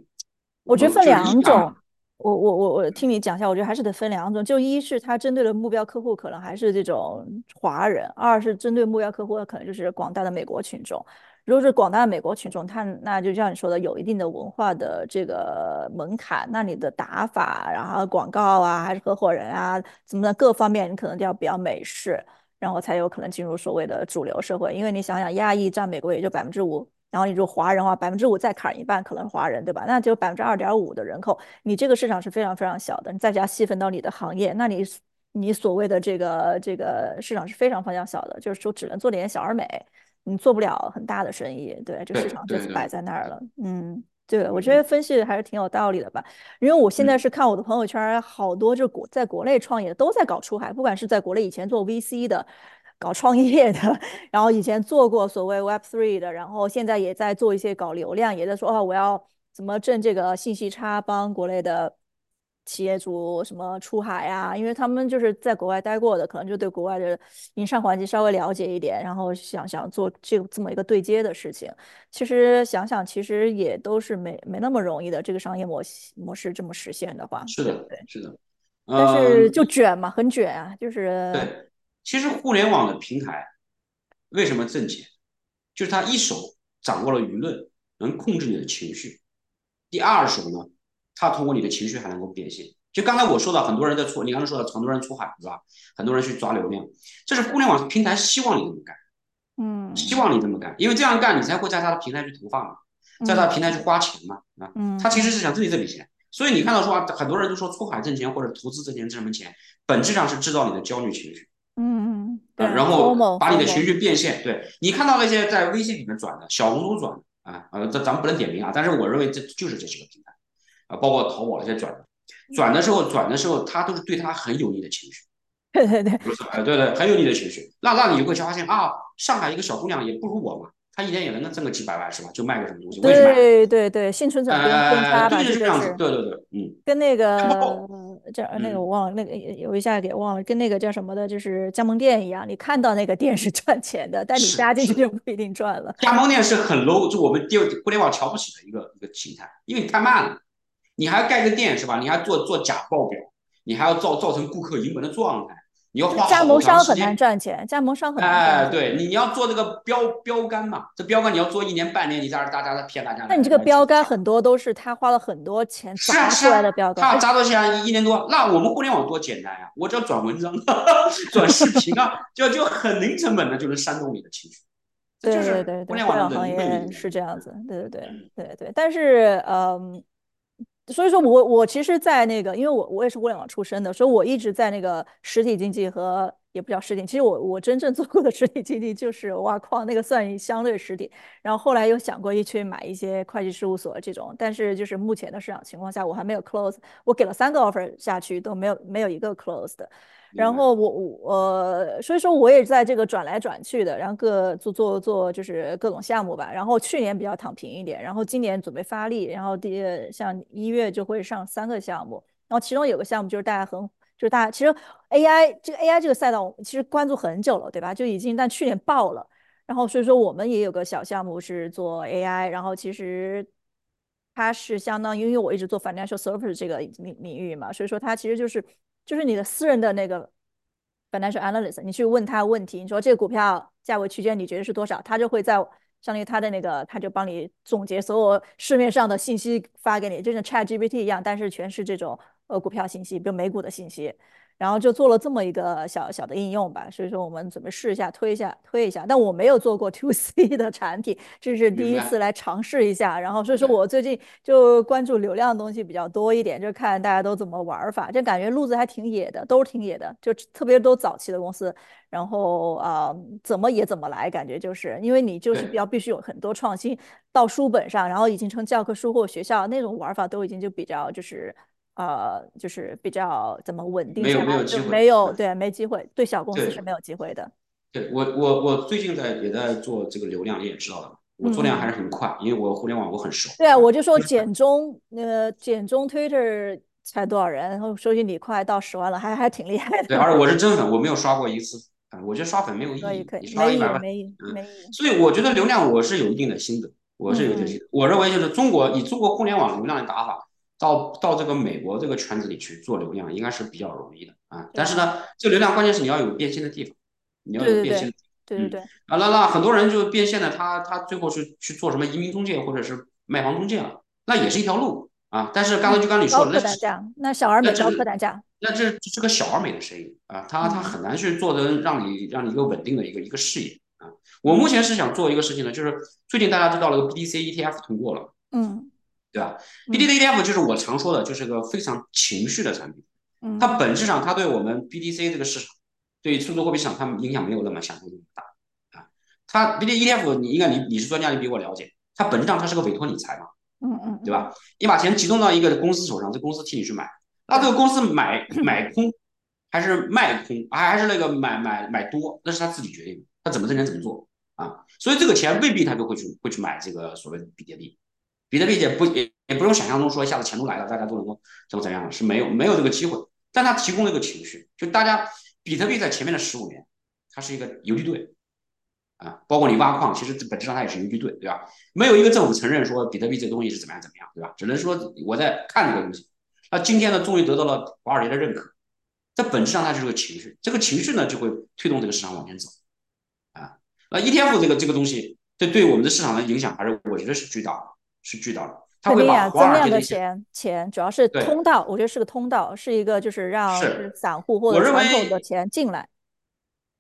我觉得分两种。我我我我听你讲一下，我觉得还是得分两种。就一是他针对的目标客户可能还是这种华人，二是针对目标客户的可能就是广大的美国群众。如果是广大的美国群众，他那就像你说的，有一定的文化的这个门槛，那你的打法，然后广告啊，还是合伙人啊，怎么的各方面，你可能都要比较美式，然后才有可能进入所谓的主流社会。因为你想想，亚裔占美国也就百分之五。然后你就华人话，百分之五再砍一半，可能是华人，对吧？那就百分之二点五的人口，你这个市场是非常非常小的。你再加细分到你的行业，那你你所谓的这个这个市场是非常非常小的，就是说只能做点小而美，你做不了很大的生意。对，这个市场就是摆在那儿了。嗯，对，我觉得分析还是挺有道理的吧。因为我现在是看我的朋友圈，好多就国在国内创业都在搞出海，不管是在国内以前做 VC 的。搞创业的，然后以前做过所谓 Web Three 的，然后现在也在做一些搞流量，也在说哦，我要怎么挣这个信息差，帮国内的企业主什么出海呀？因为他们就是在国外待过的，可能就对国外的营商环境稍微了解一点，然后想想做这这么一个对接的事情。其实想想，其实也都是没没那么容易的，这个商业模模式这么实现的话，是的，对，是的，但是就卷嘛，很卷啊，就是对。其实互联网的平台为什么挣钱？就是他一手掌握了舆论，能控制你的情绪；第二手呢，他通过你的情绪还能够变现。就刚才我说的，很多人在出，你刚才说的很多人出海，是吧？很多人去抓流量，这是互联网平台希望你这么干，嗯，希望你这么干，因为这样干你才会在他的平台去投放嘛，在他的平台去花钱嘛，啊，他其实是想挣你这笔钱。所以你看到说很多人都说出海挣钱或者投资挣钱挣什么钱，本质上是制造你的焦虑情绪。嗯，对，呃，然后把你的情绪变现。对你看到那些在微信里面转的、小红书转的啊，呃，这咱们不能点名啊，但是我认为这就是这几个平台啊，包括淘宝那些转的，转的时候转的时候，他都是对他很有利的情绪。对对对，不是，哎，对对，很有利的情绪，那那你会发现啊，上海一个小姑娘也不如我嘛，她一年也能挣个几百万是吧？就卖个什么东西，我也去卖，对对对，幸存者偏差吧，对，就是这样子，对对对，嗯，跟那个叫那个嗯，我忘了，那个有一下给忘了，跟那个叫什么的，就是加盟店一样，你看到那个店是赚钱的，但你加进去就不一定赚了。加盟店是很 low，就我们电互联网瞧不起的一个一个形态，因为你太慢了，你还要盖个店是吧？你还做做假报表，你还要造造成顾客盈门的状态，你加盟商很难。赚钱，加盟商很难赚哎，钱。对你，你要做这个标标杆嘛？这标杆你要做一年半年，你在这大家在骗大家那你这个。标杆很多都是他花了很多钱砸出来的标杆，他而砸多钱啊？一年多。那我们互联网多简单呀、我只要转文章、转视频啊，就就很零成本的就能煽动你的情绪。这就对对对对，互联网行业。是这样子，嗯对对对嗯对对。但是，嗯，所以说我我其实，在那个，因为我我也是互联网出身的，所以我一直在那个实体经济和也不叫实体，其实我我真正做过的实体经济就是挖矿，那个算相对实体。然后后来又想过一去买一些会计事务所这种，但是就是目前的市场情况下，我还没有 close，我给了三个 offer 下去都没有没有一个 close 的。然。后我我呃，所以说我也在这个转来转去的，然后各做做做就是各种项目吧。然后去年比较躺平一点，然后今年准备发力，然后第像一月就会上三个项目，然后其中有个项目就是大家很就是大家其实 AI 这个 AI 这个赛道其实关注很久了，对吧？就已经但去年爆了，然后所以说我们也有个小项目是做 AI，然后其实它是相当于因为我一直做 financial service 这个领领域嘛，所以说它其实就是就是你的私人的那个本来是 analyst，你去问他问题，你说这个股票价位区间你觉得是多少，他就会在相当于他的那个，他就帮你总结所有市面上的信息发给你，就像 Chat GPT 一样，但是全是这种呃股票信息，比如美股的信息。然后就做了这么一个小小的应用吧，所以说我们准备试一下，推一下，推一下。但我没有做过 to C 的产品，这是第一次。来尝试一下。然后所以说。我最近就关注流量的东西比较多一点，就看大家都怎么玩法，就感觉路子还挺野的，都是挺野的，就特别都早期的公司。然后啊、呃怎么野怎么来，感觉就是因为你就是比较必须有很多创新到书本上，然后已经成教科书或学校那种玩法都已经就比较就是呃就是比较怎么稳定没有下来，就没有机会。没有对对没机会，对小公司是没有机会的。对，我我我最近在也在做这个流量，你也知道的，我做量还是很快，因为我互联网我很熟对啊，啊。我就说就是简中呃简中 Twitter 才多少人，然后收益你快到十万了，还还挺厉害的对，的。而且我是真粉，我没有刷过一次啊，我觉得刷粉没有意义，可以可以，你刷一百万，义没意义嗯，没意义。所以我觉得流量我是有一定的心得，我是有一定的心嗯得。我认为就是中国以中国互联网流量的打法，到到这个美国这个圈子里去做流量，应该是比较容易的啊。但是呢，这个流量关键是你要有变现的地方，你要有变现的地方，嗯对对对。啊，那那很多人就变现了，他他最后是去做什么移民中介或者是卖房中介了，那也是一条路啊。但是刚才就刚你说高的，那是客单价，那小而美高客那这是单价，那这这是个小而美的生意啊，他他嗯很难去做的让你让你一个稳定的一个一个事业啊。我目前是想做一个事情呢，就是最近大家知道了个 BTC ETF 通过了，嗯对吧嗯？BTC ETF 就是我常说的，就是个非常情绪的产品，嗯它嗯本质上它对我们 B D C 这个市场，对于数字货币市场，它影响没有那么想象那么大啊。它 BTC ETF 你应该你你是专家，你比我了解，它本质上它是个委托理财嘛。嗯嗯嗯，对吧？你把钱集中到一个公司手上，这公司替你去买，那这，个公司买 买空还是卖空，还还是那个买买买多，那是他自己决定的，他怎么挣钱怎么做啊。所以这个钱未必他就会去会去买这个所谓的比特币，比特币也不也也不用想象中说一下子钱都来了，大家都能够怎么怎样，是没有没有这个机会。但它提供了一个情绪，就大家比特币在前面的十五年，它是一个游击队。啊，包括你挖矿，其实本质上它也是游击队，对吧？没有一个政府承认说比特币这东西是怎么样怎么样，对吧？只能说我在看这个东西。那今天呢，终于得到了华尔街的认可，这本质上它就是个情绪，这个情绪呢就会推动这个市场往前走啊。那 ETF 这个这个东西，这对我们的市场的影响还是我觉得是巨大的，是巨大的。它会把华增量的尔街的钱钱主要是通道，我觉得是个通道，是一个就是让散户或我认者传统的钱进来，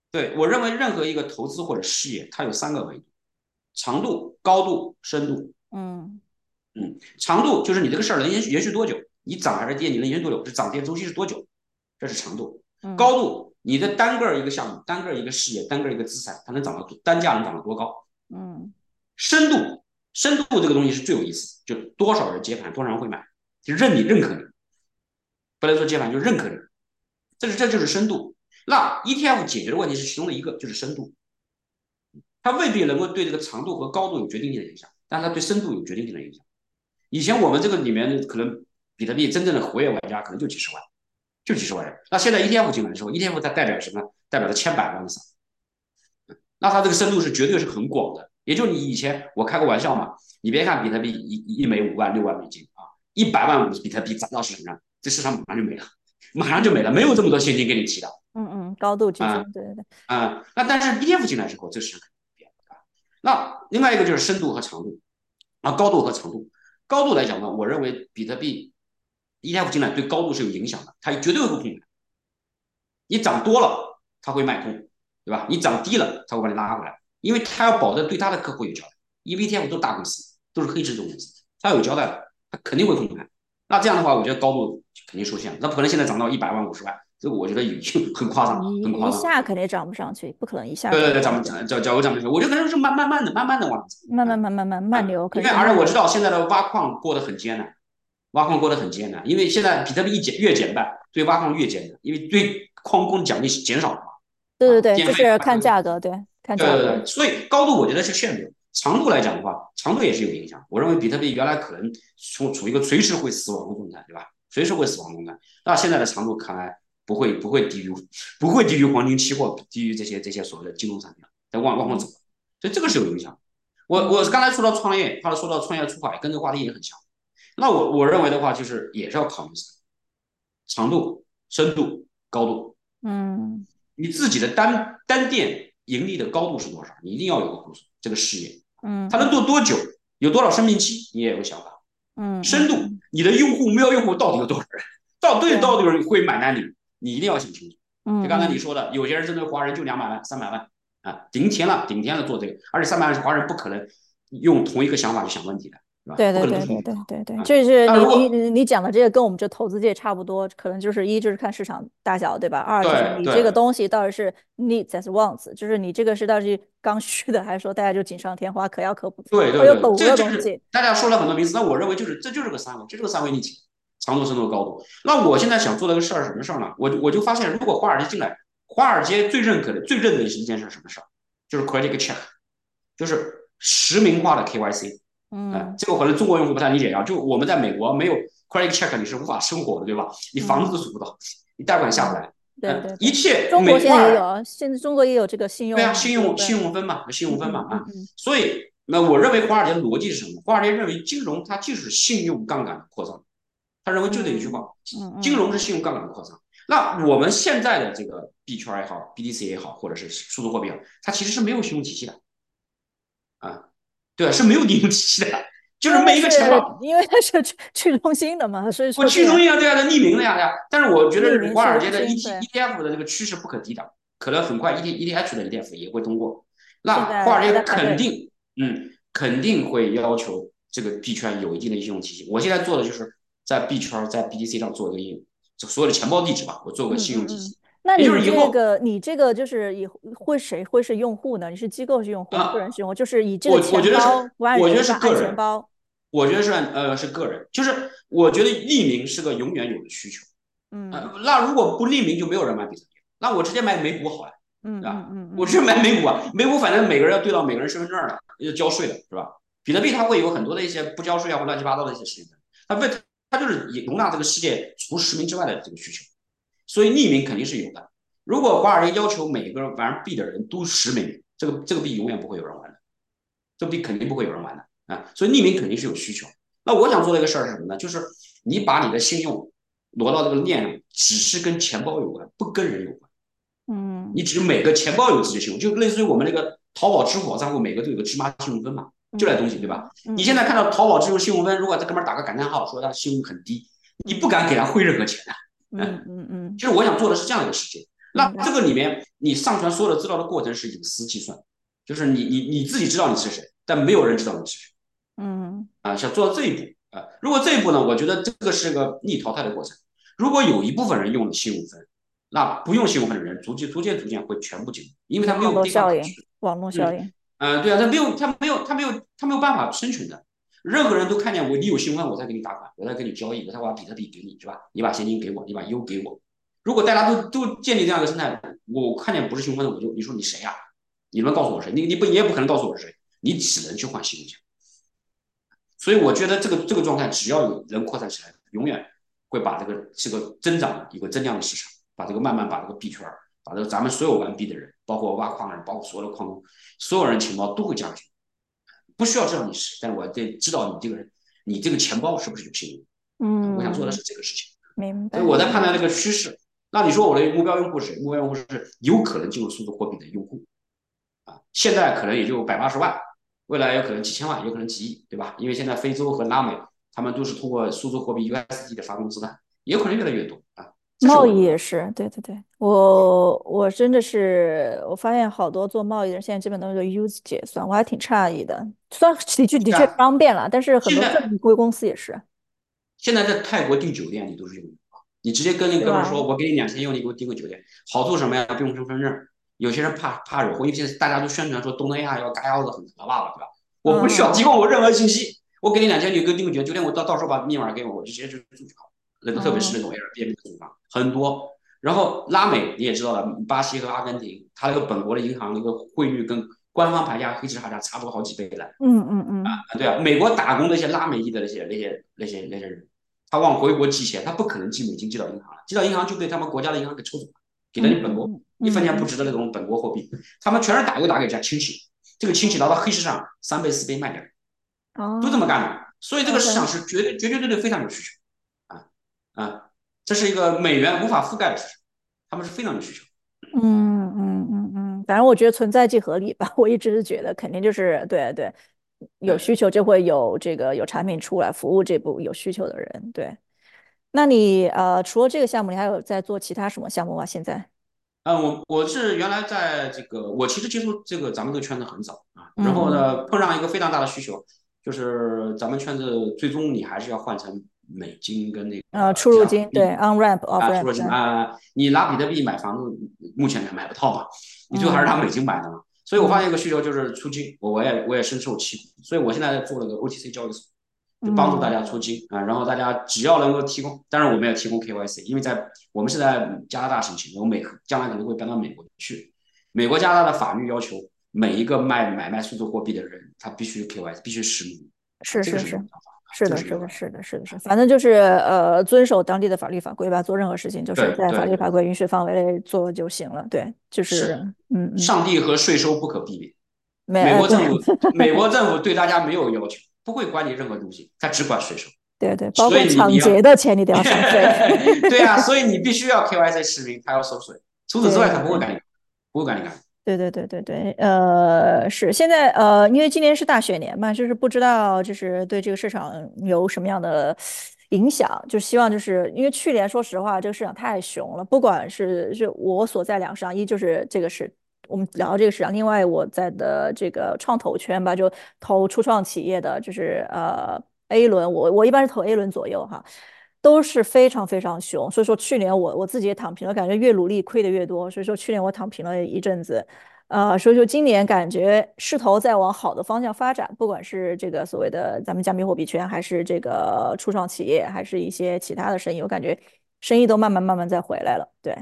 对我认为任何一个投资或者事业，它有三个维度：长度、高度、深度。嗯嗯，长度就是你这个事儿能延续延续多久，你涨还是跌，你能延续多久，这涨跌周期是多久，这是长度。嗯高度，你的单个一个项目、单个一个事业、单个一个资产，它能涨到单价能涨到多高？嗯，深度，深度这个东西是最有意思，就多少人接盘，多少人会买，就认你认可你，不能说接盘就认可你，这是这就是深度。那 ETF 解决的问题是其中的一个，就是深度，它未必能够对这个长度和高度有决定性的影响，但它对深度有决定性的影响。以前我们这个里面可能比特币真正的活跃玩家可能就几十万。就几十万人，那现在 ETF 进来的时候，ETF 它代表什么？代表了千百万的上，那它这个深度是绝对是很广的。也就你以前我开个玩笑嘛，你别看比特币一一枚五万六万美金啊，一百万比特币砸到市场上，这市场马上就没了，马上就没了，没有这么多现金给你提的。嗯嗯，高度集中，对对对。啊，那但是 ETF 进来之后，这市场肯定变啊。那另外一个就是深度和长度啊，高度和长度。高度来讲呢，我认为比特币。ETF 进来对高度是有影响的，它绝对会控盘。你涨多了，它会卖空，对吧？你涨低了，它会把你拉回来，因为他要保证对他的客户有交代。因为 ETF 都是大公司，都是黑质种公司，他有交代了，他肯定会控盘。那这样的话，我觉得高度肯定受限。那不可能现在涨到一百万、五十万，这个我觉得已经很夸张，很夸张。一下肯定涨不上去，不可能一下。对对对，涨不涨？叫叫我涨不上去，我觉得可能是慢慢慢的、慢慢的往上慢慢慢慢慢慢流。因为而且我知道现在的挖矿过得很艰难。挖矿过得很艰难，因为现在比特币一减越减半，对挖矿越艰难，因为对矿工的奖励减少了嘛。对对对，就是看价格，对，看。对对对，所以高度我觉得是限制，长度来讲的话，长度也是有影响。我认为比特币原来可能处处于一个随时会死亡的状态，对吧？随时会死亡的状态。那现在的长度看来不会不会低于不会低于黄金期货，低于这些这些所谓的金融产品，在往往往走，所以这个是有影响。我我刚才说到创业，他说到创业出海，跟这个话题也很像。那我我认为的话，就是也是要考虑长度、深度、高度。嗯，你自己的单单店盈利的高度是多少？你一定要有个估算。这个事业，嗯，它能做多久？有多少生命期？你也有个想法。嗯，深度，你的用户目标用户到底有多少人？到底到底有人会买单你？你一定要想清楚。嗯，就刚才你说的，有些人针对华人就两百万、三百万啊，顶天了，顶天了做这个，而且三百万是华人不可能用同一个想法去想问题的。对对对对对对对，就是你你你讲的这个跟我们这投资界差不多，可能就是一就是看市场大小，对吧？二就是你这个东西到底是 needs as wants，就是你这个是到底是刚需的，还是说大家就锦上添花，可要可不？对对对，这就是大家说了很多名词，那我认为就是这就是个三维，这就是个三维立体，长度、深度、高度。那我现在想做的个事儿是什么事儿呢？我我就发现，如果华尔街进来，华尔街最认可的、最认的是一件事什么事儿？就是 credit check，就是实名化的 KYC。嗯，这个可能中国用户不太理解啊。就我们在美国没有 credit check，你是无法生活的，对吧？你房子都租不到，你贷款下不来。对对，一切。中国现在也有，现在中国也有这个信用。对啊，信用信用分嘛，信用分嘛啊。所以，那我认为华尔街的逻辑是什么？华尔街认为金融它就是信用杠杆的扩张，他认为就这一句话，金融是信用杠杆的扩张。那我们现在的这个币圈也好，BDC 也好，或者是数字货币，它其实是没有信用体系的啊。对，是没有利用体系的，就是每一个钱包，因为它是去去中心的嘛，所以说去中心啊，对啊，它匿名的呀。但是我觉得华尔街的 E T E T F 的这个趋势不可抵挡，可能很快 E T E T H 的 E T F 也会通过。那华尔街肯定，嗯，肯定会要求这个币圈有一定的应用体系。我现在做的就是在币圈，在 B T C 上做一个应用，就所有的钱包地址吧，我做个信用体系。那你这个，你这个就是以会谁会是用户呢？你是机构是用户，个人是用户，就是以这个钱包，我觉得是个人钱包。我觉得是呃是个人，就是我觉得匿名是个永远有的需求。嗯，那如果不匿名就没有人买比特币，那我直接买美股好了，嗯，吧？嗯嗯，我直接买美股啊，美股反正每个人要对到每个人身份证的，要交税的是吧？比特币它会有很多的一些不交税啊或乱七八糟的一些事情，它为它就是以容纳这个世界除实名之外的这个需求。所以匿名肯定是有的。如果华尔街要求每个玩币的人都实名，这个这个币永远不会有人玩的，这个币肯定不会有人玩的啊。所以匿名肯定是有需求。那我想做的一个事儿是什么呢？就是你把你的信用挪到这个链上，只是跟钱包有关，不跟人有关。嗯，你只每个钱包有自己的信用，就类似于我们那个淘宝、支付宝账户，每个都有个芝麻信用分嘛，就那东西对吧？你现在看到淘宝支付信用分，如果这哥们打个感叹号说他的信用很低，你不敢给他汇任何钱的。嗯嗯嗯，其实我想做的是这样一个事情。那这个里面，你上传所有的资料的过程是隐私计算，就是你你你自己知道你是谁，但没有人知道你是谁。嗯，啊，想做到这一步啊。如果这一步呢，我觉得这个是个逆淘汰的过程。如果有一部分人用了信用分，那不用新闻的人，逐渐逐渐逐渐会全部进入，因为他没有地方效应，可去。网络效嗯，应。呃，对啊，他没有，他没有，他没有，他没有办法生存的。任何人都看见我，你有新闻，我再给你打款，我再跟你交易，我再把比特币给你，是吧？你把现金给我，你把 U 给我。如果大家都都建立这样一个生态，我看见不是新闻的，我就你说你谁呀、你能告诉我谁？你你不你也不可能告诉我是谁，你只能去换新闻钱。所以我觉得这个这个状态，只要有人扩散起来，永远会把这个这个增长一个增量的市场，把这个慢慢把这个币圈儿，把这个咱们所有玩币的人，包括挖矿的人，包括所有的矿工，所有人情报都会加进去。不需要知道你是，但是我得知道你这个人，你这个钱包是不是有信用？嗯我想做的嗯，是这个事情。明白。所以我在判断这个趋势。那你说我的目标用户是谁？目标用户是有可能进入数字货币的用户啊，现在可能也就百八十万，未来有可能几千万，有可能几亿，对吧？因为现在非洲和拉美他们都是通过数字货币 USD 的发工资的，也有可能越来越多贸。易也是，对对对，我我真的是，我发现好多做贸易的人现在基本都是 use 结算，我还挺诧异的。虽然的确的确方便了，但是很多正规公司也是，现在在泰国订酒店，你都是用你直接跟那？哥们说，我给你两千，用你给我订个酒店，好处什么呀？不用身份证。有些人怕怕惹祸，因为现在大家都宣传说东南亚要嘎腰子很可怕了，对吧？我不需要提嗯供我任何信息，我给你两千，你给我订个酒店，酒店我到到时候把密码给我，我就直接就住就好。那个特别是那嗯种 Airbnb 的地方很多。然后拉美你也知道了，巴西和阿根廷，它那个本国的银行那个汇率跟官方牌价、黑市牌价差出好几倍来。嗯嗯嗯，啊，对啊，美国打工那些拉美裔的那些那些那些那些人，他往回国寄钱，他不可能寄美金寄到银行了，寄到银行就被他们国家的银行给抽走了，给了你本国嗯一分钱不嗯值的那种本国货币，他们全是打又打给家亲戚，这个亲戚拿到黑市上三倍四倍卖掉，哦，都这么哦干的，所以这个市场是绝对绝绝对对非常有需求啊啊，这是一个美元无法覆盖的事情，他们是非常有需求。嗯嗯嗯嗯，反正我觉得存在即合理吧，我一直是觉得肯定就是对对，有需，求就会有这个有产品出来服务这部有需求的人，对。那你呃，除了这个项目，你还有在做其他什么项目吗？现在？嗯，我我是原来在这个，我其实接触这个咱们这个圈子很早啊，然后嗯呢碰上一个非常大的需求，就是咱们圈子最终你还是要换成美金跟那呃，个呃出入金，对币，on ramp off 啊，出 ramp，入金，啊，你拿比特币买房子目前还买不到嘛，你最后还是拿嗯美金买的嘛，所以我发嗯现一个需求就是出金，我我也我也深受其苦，所以我现在做了个 OTC 交易所。就帮助大家嗯出金啊，然后大家只要能够提供，当然我们要提供 KYC，因为在我们是在加拿大申请，我美将来可能会搬到美国去。美国、加拿大的法律要求，每一个卖买卖数字货币的人，他必须 KYC，必须实名。啊，是是是是的，是的，是的，是的，是的，反正就是呃，遵守当地的法律法规吧，做任何事情就是在法律法规允许范围内做就行了。对，就是是嗯嗯，上帝和税收不可避免。美 国政府，美国政府对大家没有要求，不会管你任何东西，他只管税收。对对，包所括抢劫的钱你都要上 税。对啊，所以你必须要 KYC 实名，他要收税。除此之外，对对他不会管你，不会管你干。对对对对对，呃，是现在呃，因为今年是大选年嘛，就是不知道就是对这个市场有什么样的影响，就希望就是因为去年说实话这个市场太熊了，不管是是我所在两个市场，一就是这个是我们聊这个市场，另外我在的这个创投圈吧，就投初创企业的，就是呃 A 轮，我我一般是投 A 轮左右哈。都是非常非常凶，所以说去年我我自己也躺平了，感觉越努力亏的越多，所以说去年我躺平了一阵子，呃，所以说今年感觉势头在往好的方向发展，不管是这个所谓的咱们加密货币圈，还是这个初创企业，还是一些其他的生意，我感觉生意都慢慢慢慢在回来了，对。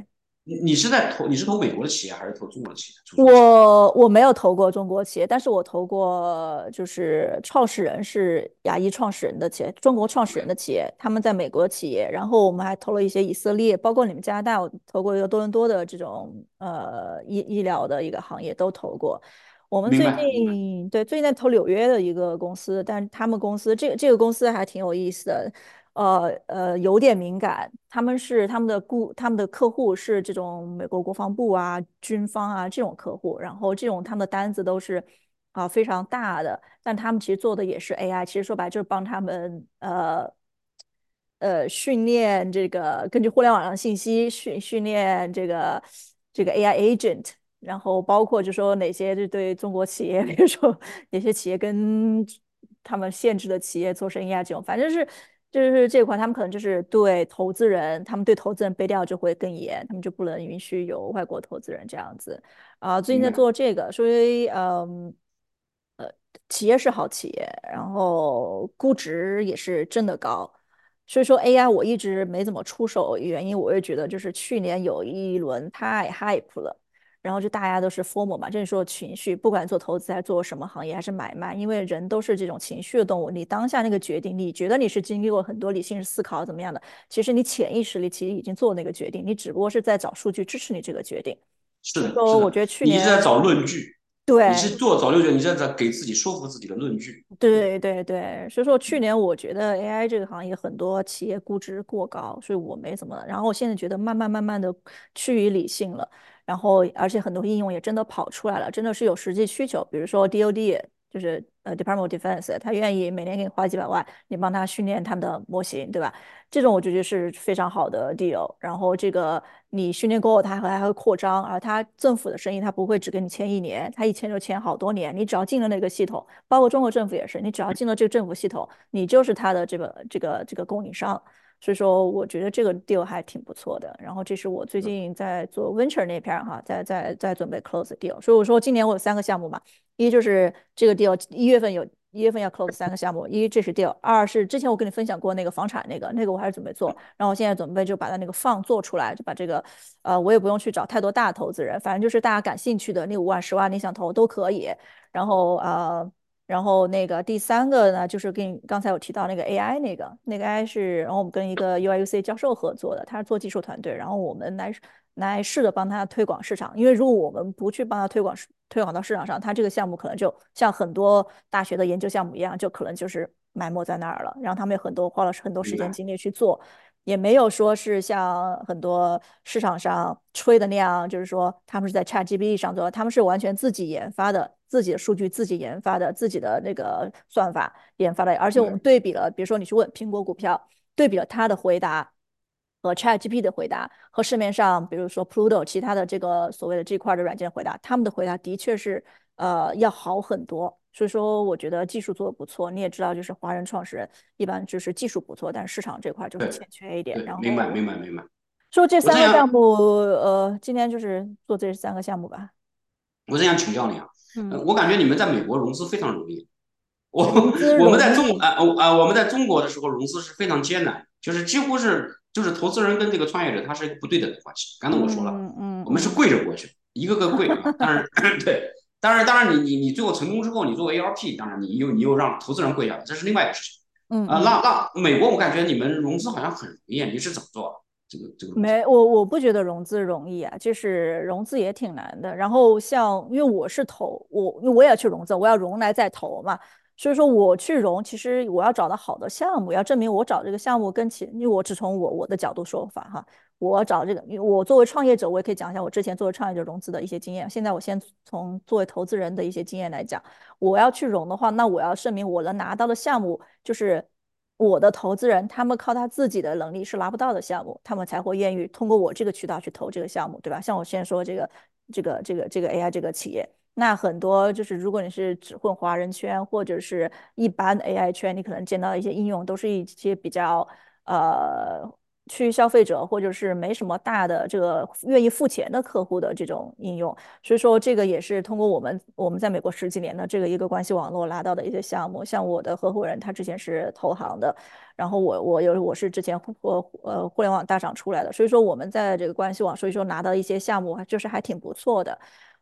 你你是在投你是投美国的企业还是投中国的企业？企业？我我没有投过中国企业，但是我投过，就是创始人是亚裔创始人的企业，中国创始人的企业，他们在美国企业，然后我们还投了一些以色列，包括你们加拿大，我投过一个多伦多的这种呃医医疗的一个行业都投过。我们最。近对最近在投纽约的一个公司，但是他们公司这个这个公司还挺有意思的，呃呃有点敏感，他们是他们的顾他们的客户是这种美国国防部啊、军方啊这种客户，然后这种他们的单子都是啊、非常大的，但他们其实做的也是 AI，其实说白就是帮他们呃呃训练这个根据互联网上信息训训练这个这个 AI agent。然后包括就说哪些就对中国企业，比如说 哪些企业跟他们限制的企业做生意啊，这种反正是就是这块，他们可能就是对投资人，他们对投资人背调就会更严，他们就不能允许有外国投资人这样子。啊，最近在。做这个，所以嗯呃，企业是好企业，然后估值也是真的高。所以说 AI 我一直没怎么出手，原因我也觉得就是去年有一轮太 hype 了。然后就大家都是 formal 嘛，就是说情绪，不管做投资还是做什么行业还是买卖，因为人都是这种情绪的动物。你当下那个决定，你觉得你是经历过很多理性思考怎么样的，其实你潜意识里其实已经做那个决定，你只不过是在找数据支持你这个决定。是的，是我觉得去你一直在找论据，对你是对做找六卷，你在在给自己说服自己的论据。对对对，所以说去年我觉得 AI 这个行业很多企业估值过高，所以我没怎么。然后我现在觉得慢慢慢慢的趋于理性了，然后而且很多应用也真的跑出来了，真的是有实际需求。比如说 DoD，就是呃 Department of Defense，他愿意每年给你花几百万，你帮他训练他们的模型，对吧？这种我觉得是非常好的 deal。然后这个你训练过后，它还会扩张，而它政府的生意它不会只给你签一年，它一签就签好多年。你只要进了那个系统，包括中国政府也是，你只要进了这个政府系统，你就是它的这个这个这个供应商。所以说，我觉得这个 deal 还挺不错的。然后这是我最近在做 venture 那片哈，在在在准备 close deal。所以我说今年我有三个项目嘛，一就是这个 deal 一月份有。一月份要 close 三个项目，一这是 deal，二是之前我跟你分享过那个房产那个，那个我还是准备做，然后我现在准备就把它那个放做出来，就把这个，呃，我也不用去找太多大投资人，反正就是大家感兴趣的，那五万、十万你想投都可以，然后呃，然后那个第三个呢，就是跟刚才我提到那个 AI 那个，那个 AI 是，然后我们跟一个 UIUC 教授合作的，他是做技术团队，然后我们来来试着帮他推广市场，因为如果我们不去帮他推广推广到市场上，他这个项目可能就像很多大学的研究项目一样，就可能就是埋没在那儿了。然后他们有很多花了很多时。间精力去做，也没有说是像很多市场上吹的那样，就是说他们是在 ChatGPT 上做，他们是完全自己研发的，自己的数据自己研发的，自己的那个算法研发的。而且我们。对比了，比如说你去问苹果股票，对比了他的回答。和 ChatGPT 的回答和市面上，比如说 Pluto 其他的这个所谓的这块的软件回答，他们的回答的确是呃要好很多。所以说，我觉得技术做的不错。你也知道，就是华人创始人一般就是技术不错，但是市场这块就是欠缺一点。然后，明白明白明白。说这三个项目，呃，今天就是做这三个项目吧。我这样请教你啊，呃，嗯，我感觉你们在美国融资非常容易。我我们，在中啊啊我们在中国的时候融资是非常艰难，就是几乎是就是投资人跟这个创业者他是一个不对等的关系。刚才我说了，嗯嗯我们是嗯跪着过去，一个个跪啊。当然 对，当然当然你你你最后成功之后，你作为 ALP，当然你又你又让投资人跪下了，这是另外一个事情啊。嗯嗯。那那美国我感觉你们融资好像很容易，你是怎么做这个这个？没，我我不觉得融资容易啊，就是融资也挺难的。然后像，因为我是投，我因为我也要去融资，我要融来再投嘛。所以说我去融，其实我要找到好的项目，要证明我找这个项目跟其，因为我只从我我的角度说法哈，我找这个，因为我作为创业者，我也可以讲一下我之前作为创业者融资的一些经验。现在我先从作为投资人的一些经验来讲，我要去融的话，那我要证明我能拿到的项目就是我的投资人，他们靠他自己的能力是拿不到的项目，他们才会愿意通过我这个渠道去投这个项目，对吧？像我现在说这个这个这个这个 AI 这个企业，那很多就是如果你是只混华人圈或者是一般 AI 圈，你可能见到一些应用都是一些比较呃。去消费者或者是没什么大的这个愿意付钱的客户的这种应用，所以说这个也是通过我们我们在美国十几年的这个一个关系网络拿到的一些项目。像我的合伙人他之前是投行的，然后我我有我是之前互呃互联网大厂出来的，所以说我们在这个关系网，所以说拿到一些项目就是还挺不错的。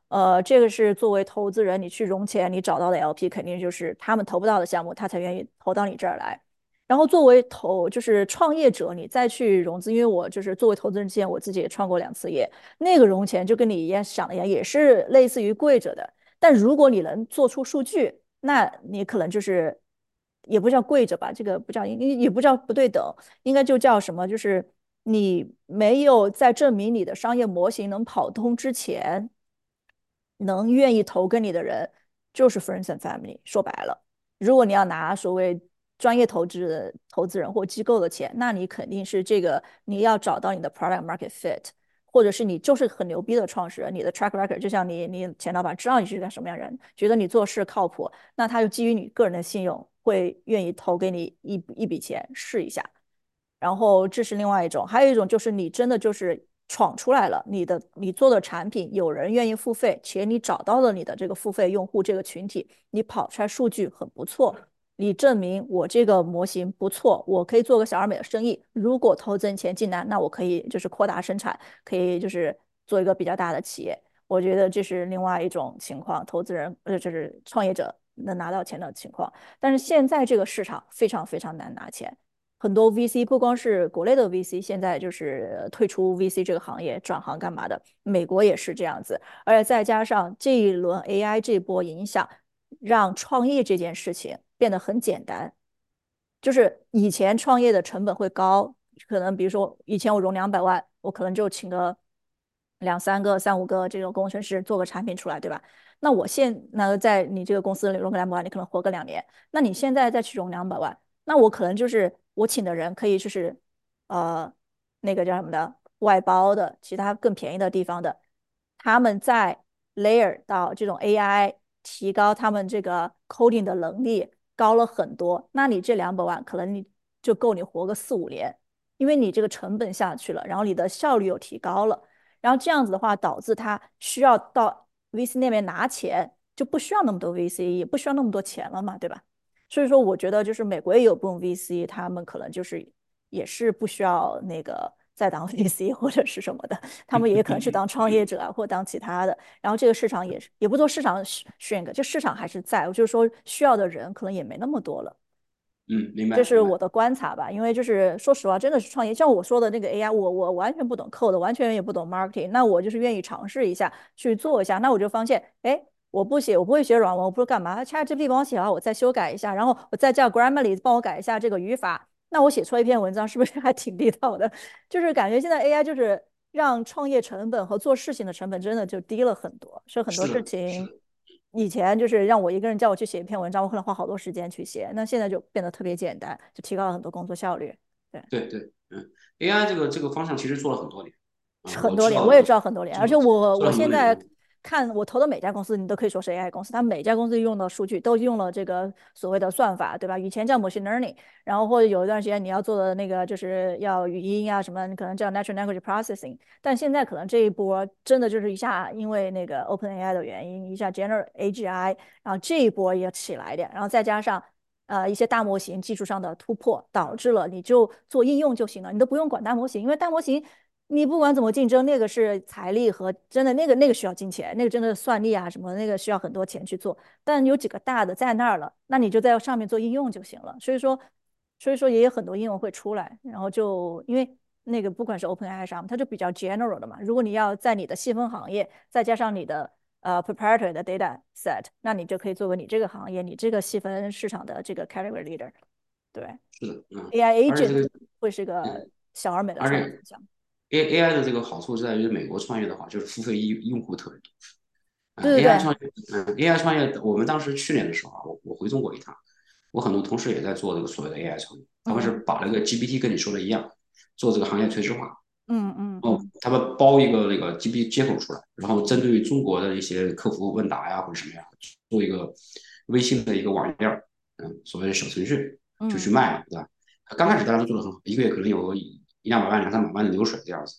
呃，这个是作为投资人你去融钱，你找到的 LP 肯定就是他们投不到的项目，他才愿意投到你这儿来。然后作为投就是创业者，你再去融资，因为我就是作为投资人之前，我自己也创过两次业，那个融钱就跟你一样想的一样，也是类似于跪着的。但如果你能做出数据，那你可能就是也不叫跪着吧，这个不叫，也也不叫不对等，应该就叫什么？就是你没有在证明你的商业模型能跑通之前，能愿意投跟你的人就是 friends and family。说白了。如果你要拿所谓专业投资的投资人或机构的钱，那你肯定是这个你要找到你的 product market fit，或者是你就是很牛逼的创始人，你的 track record 就像你你前老板知道你是个什么样人，觉得你做事靠谱，那他就基于你个人的信用，会愿意投给你一一笔钱试一下。然后这是另外一种，还有一种就是你真的就是闯出来了，你的你做的产品有人愿意付费，且你找到了你的这个付费用户这个群体，你跑出来数据很不错，你证明我这个模型不错，我可以做个小而美的生意。如果投资人钱进来，那我可以就是扩大生产，可以就是做一个比较大的企业。我觉得这是另外一种情况，投资人呃就是创业者能拿到钱的情况。但是现在这个市场非常非常难拿钱。很多 VC 不光是国内的 VC，现在就是退出 VC 这个行业，转行干嘛的？美国也是这样子，而且再加上这一轮 AI 这波影响，让创业这件事情变得很简单。就是以前创业的成本会高，可能比如说以前我融两百万，我可能就请个两三个、三五个这种工程师做个产品出来，对吧？那我现那在你这个公司里融个两百万，你可能活个两年。那你现在再去融两百万，那我可能就是。我请的人可以就是，呃，那个叫什么的外包的，其他更便宜的地方的，他们在 layer 到这种 AI，提高他们这个 coding 的能力高了很多。那你这两百万可能你就够你活个四五年，因为你这个成本下去了，然后你的效率又提高了，然后这样子的话导致他需要到 VC 那边拿钱，就不需要那么多 VC，也不需要那么多钱了嘛，对吧？所以说，我觉得就是美国也有部分 VC，他们可能就是也是不需要那个再当 VC 或者是什么的，他们也可能去当创业者啊，或当其他的。然后这个市场也是，也不做市场 shrink，就市场还是在，就是说需要的人可能也没那么多了。嗯，明白。这是我的观察吧，因为就是说实话，真的是创业，像我说的那个 AI，我我完全不懂 code，完全也不懂 marketing，那我就是愿意尝试一下去做一下，那我就发现，哎。我不写，我不会写软文，我不知道干嘛。ChatGPT 帮我写好，我再修改一下，然后我再叫 Grammarly 帮我改一下这个语法。那我写出来一篇文章，是不是 还挺地道的？就是感觉现在 AI 就是让创业成本和做事情的成本真的就低了很多。所以很多事情以前就是让我一个人叫我去写一篇文章，我可能花好多时间去写。那现在就变得特别简单，就提高了很多工作效率。对对对，嗯，AI 这个这个方向其实做了很多年，很多年，我也知道很多年，而且我我现在。看我投的每家公司，你都可以说是 AI 公司。它每家公司用的数据都用了这个所谓的算法，对吧？以前叫 machine learning，然后或者有一段时间你要做的那个就是要语音啊什么，你可能叫 natural language processing。但现在可能这一波真的就是一下因为那个 OpenAI 的原因，一下 general AGI，然后这一波也起来点，然后再加上呃一些大模型技术上的突破，导致了你就做应用就行了，你都不用管大模型，因为大模型。你不管怎么竞争，那个是财力和真的那个那个需要金钱，那个真的算力啊什么那个需要很多钱去做。但有几个大的在那儿了，那你就在上面做应用就行了。所以说，所以说也有很多应用会出来。然后就因为那个不管是 OpenAI 上，它就比较 general 的嘛。如果你要在你的细分行业，再加上你的呃 proprietary 的 data set，那你就可以作为你这个行业你这个细分市场的这个 category leader。对，是的，嗯，AI agent 会是个小而美的方向。A A I 的这个好处在于美国创业的话，就是付费用用户特别多。对对 A I 创业，嗯，A I 创业，我们当时去年的时候啊，我我回中国一趟，我很多同事也在做这个所谓的 A I 创业，他们是把那个 G P T 跟你说的一样，做这个行业垂直化。嗯嗯。哦，他们包一个那个 G P 接口出来，然后针对中国的一些客服问答呀或者什么呀，做一个微信的一个网页儿，嗯，所谓的小程序就去卖，对吧？刚开始大家都做的很好，一个月可能有。一两百万、两三百万的流水这样子，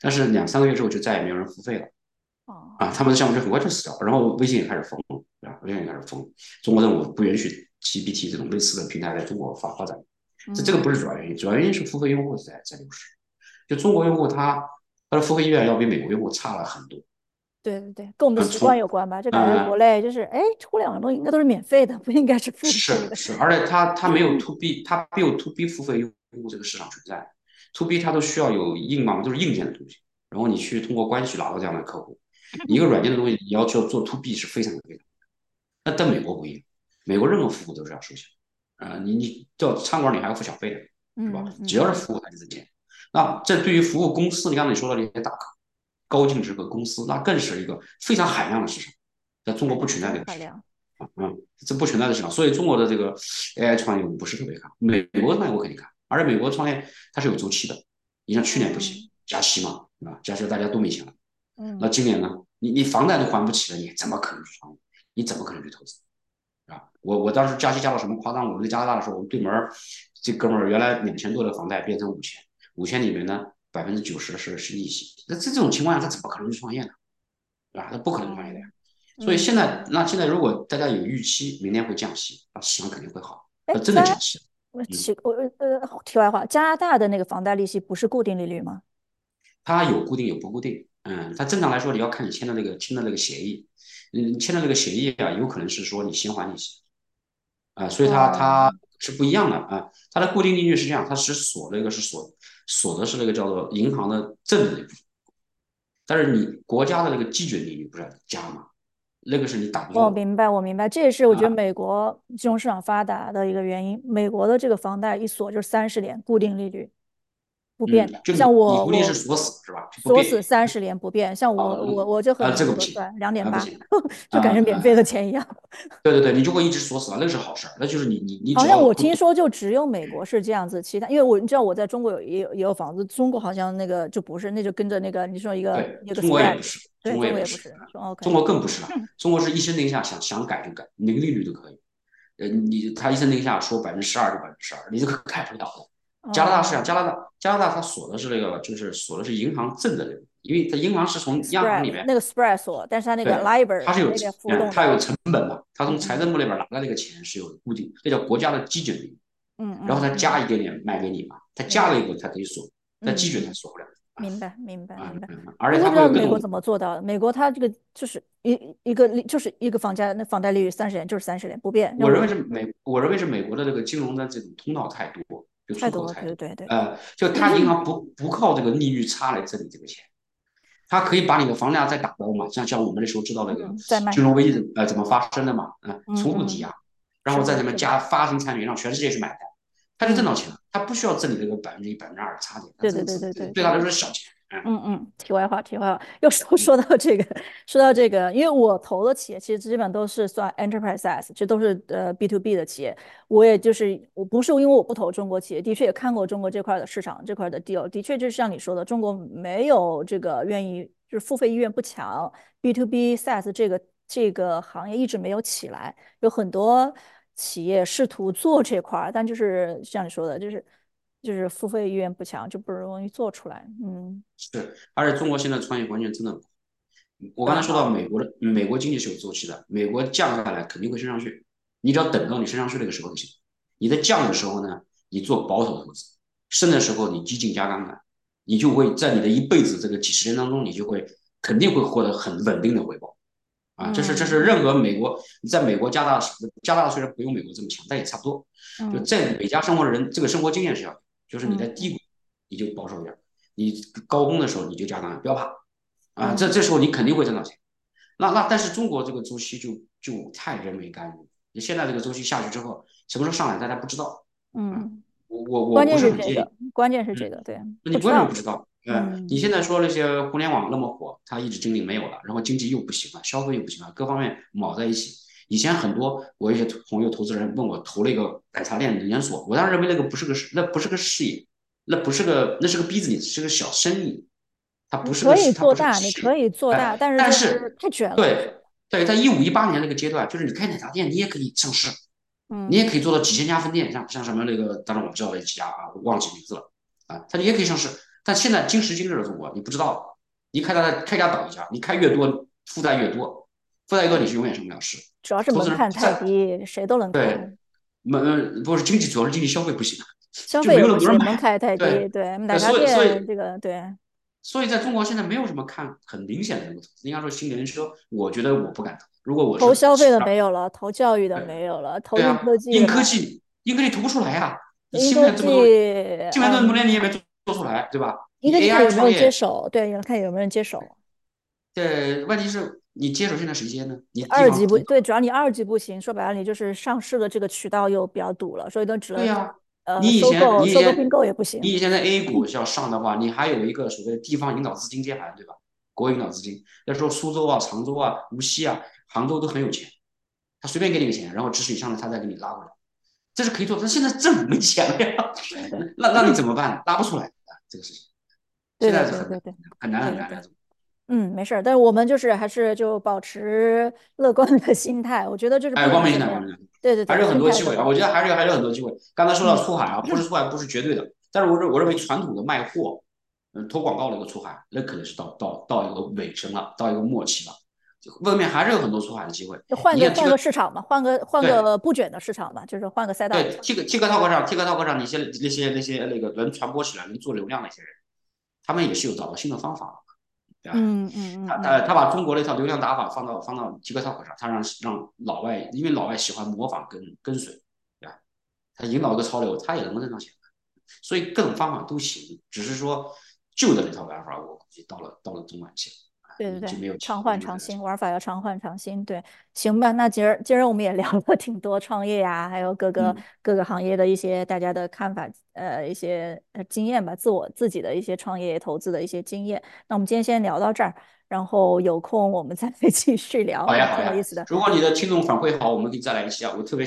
但是两三个月之后就再也没有人付费了。啊，他们的项目就很快就死掉了，然后微信也开始封，对吧？微信也开始封，中国政府不允许 GPT 这种类似的平台在中国发发展。这这个不是主要原因，主要原因是付费用户在在流失。就中国用户他他的付费意愿要比美国用户差了很多。对对对，跟我们的习惯有关吧？这感觉国内就是，哎，互联网东西应该都是免费的，不应该是付费的。是是，而且它它没有 To B，它没有 To B 付费用户这个市场存在。To B 它都需要有硬嘛，就是硬件的东西，然后你去通过关系拿到这样的客户。一个软件的东西，你要去做 to B 是非常非常那但美国不一样，美国任何服务都是要收钱，啊，你你叫餐馆你还要付小费的，是吧？只要是服务还是挣钱。那这对于服务公司，你刚才你说的那些大客、高净值的公司，那更是一个非常海量的市场，在中国不存在的海量。嗯，这不存在的市场，所以中国的这个 AI 创业我不是特别看，美国那我肯定看。而且美国创业它是有周期的，你像去年不行，加息嘛，啊，加息大家都没钱了，嗯，那今年呢，你你房贷都还不起了，你怎么可能去创业？你怎么可能去投资？啊，我我当时加息加到什么夸张？我们在加拿大的时候，我们对门这哥们儿原来两千多的房贷变成五千，五千里面呢百分之九十是是利息。那在这种情况下，他怎么可能去创业呢？对吧？他不可能创业的呀。所以现在，那现在如果大家有预期，明年会降息，那市场肯定会好。那真的降息。我题我呃，题外话，加拿大的那个房贷利息不是固定利率吗？它有固定有不固定，嗯，它正常来说你要看你签的那个签的那个协议，嗯，签的那个协议啊，有可能是说你先还利息，啊，所以它它是不一样的啊，它的固定利率是这样，它是锁那个是锁锁的是那个叫做银行的正的那部分，但是你国家的那个基准利率不是要加吗？那个是你打不住。我明白，我明白，这也是我觉得美国金融市场发达的一个原因。美国的这个房贷一锁就是三十年固定利率，不变的。像我，固定是锁死是吧？锁死三十年不变。像我，我我就和你说算两点八，就感觉免费的钱一样。对对对，你就会一直锁死了，那是好事儿。那就是你你你。好像我听说就只有美国是这样子，其他因为我你知道我在中国有也有也有房子，中国好像那个就不是，那就跟着那个你说一个一个。中国也不是。中国也不是，中国更不是了。中国是一声令下，想想改就改，哪个利率都可以。呃，你他一声令下说百分之十二就百分之十二，你这个改不了的。加拿大是这样，加拿大加拿大它锁的是那个，就是锁的是银行挣的那个，因为它银行是从央行里面那个 spread 锁，但是它那个 libor 它是有它有成本嘛，它从财政部那边拿的那个钱是有固定，这叫国家的基准利率。嗯然后它加一点点卖给你嘛，它加了以后它可以锁，但基准它锁不了。明白，明白，明白。而且不知道美国怎么做到的。美国它这个就是一一个就是一个房价，那房贷利率三十年就是三十年不变。我认为是美，我认为是美国的这个金融的这种通道太多，就出口财，对对对。呃，就他银行不不靠这个利率差来挣你这个钱，他可以把你的房价再打包嘛，像像我们那时候知道那个金融危机呃怎么发生的嘛，啊，重复抵押，然后在里面加发行产品，让全世界去买单，他就挣到钱了，他不需要挣你这个百分之一、百分之二的差价，对对对对对，对他来说是小钱。嗯嗯，题外话，题外话，又说 说到这个，说到这个，因为我投的企业其实基本都是算 enterprise size，这都是呃 B to B 的企业。我也就是我不是因为我不投中国企业，的确也看过中国这块的市场这块的 deal，的确就是像你说的，中国没有这个愿意，就是付费意愿不强，B to B size 这个这个行业一直没有起来，有很多企业试图做这块，但就是像你说的，就是。就是付费意愿不强，就不容易做出来。嗯，是，而且中国现在创业环境真的不好。我刚才说到美国的，美国经济是有周期的，美国降下来肯定会升上去，你只要等到你升上去那个时候就行。你在降的时候呢，你做保守投资；升的时候你激进加杠杆，你就会在你的一辈子这个几十年当中，你就会肯定会获得很稳定的回报。啊，这是这是任何美国在美国加大加大虽然不用美国这么强，但也差不多。就在美加生活的人，这个生活经验是要。就是你在低谷，你就保守点儿；你高峰的时候，你就加杠杆，不要怕啊！这这时候你肯定会挣到钱。那那但是中国这个周期就就太人为干预。你现在这个周期下去之后，什么时候上来，大家不知道。嗯，我我我关键是这个，关键是这个，对。你不要不知道？嗯，你现在说那些互联网那么火，它一直精力没有了，然后经济又不行了，消费又不行了，各方面卯在一起。以前很多我一些朋友投资人问我投了一个奶茶店的连锁，我当时认为那个不是个事，那不是个事业，那不是个那是个 business，是个小生意，它不是可以做大，你可以做大，但是但是太卷了。对对，在一五一八年那个阶段，就是你开奶茶店，你也可以上市，嗯，你也可以做到几千家分店，像像什么那个，当然我不知道那几家啊，我忘记名字了啊，它也可以上市。但现在今时今日的中国，你不知道，你开它开家倒一家，你开越多负债越多，负债越多你是永远上不了市。主要是门槛太低，谁都能对门不是经济，主要是经济消费不行，消费不行，门槛太低。对奶茶店这个对，所以在中国现在没有什么看很明显的那个投资，应该说新能源车，我觉得我不敢投。如果我投消费的没有了，投教育的没有了，投硬科技，硬科技硬科技投不出来呀。硬科技，今年这么多年你也没做做出来，对吧？硬科技看有没有人接手，对，要看有没有人接手。对，问题是。你接手现在谁接呢？你二级不对，主要你二级不行。说白了，你就是上市的这个渠道又比较堵了，所以都只能对呀。呃，你以前你以前并购也不行。你以前在 A 股要上的话，你还有一个所谓的地方引导资金接盘，对吧？国有引导资金，那时候苏州啊、常州啊、无锡啊、杭州都很有钱，他随便给你个钱，然后支持你上来，他再给你拉回来，这是可以做。但现在政府没钱了呀，那那你怎么办？拉不出来啊，这个事情。现在是很很难很难的。嗯，没事儿，但是我们就是还是就保持乐观的心态。我觉得就是不哎，光明心态，光明心态，对对对，还是有很心多机会啊！我觉得还是还是有很多机会。刚才说到嗯出海啊，不是出海不是绝对的，但是我认我认为传统的卖货，嗯，投广告的一个出海，那可能是到到到一个尾声了，到一个末期了，就外面还是有很多出海的机会。就换个换这个个市场嘛，换个换个不卷的市场嘛，就是换个赛道。对，Tik TikTok 上 TikTok 上那些那些那些那个能传播起来、能做流量那些人，他们也是有找到新的方法，对吧？嗯嗯嗯他，他呃，他把中国那套流量打法放到放到 TikTok 上，他让让老外，因为老外喜欢模仿跟跟随，对吧？他引导一个潮流，他也能够挣到钱，所以各种方法都行，只是说旧的那套玩法，我估计到了到了中晚期了，对对对，没有常换常新，玩法要常换常新。对，行吧，那今儿今儿我们也 聊了挺多创业呀、还有各个嗯，各个行业的一些大家的看法，呃，一些呃经验吧，自我自己的一些创业投资的一些经验。那我们今天先聊到这儿，然后有空我们再 继续聊，也好呀好呀，挺有意思的。如果你的听众反馈好，我们可以再来一期啊，我特别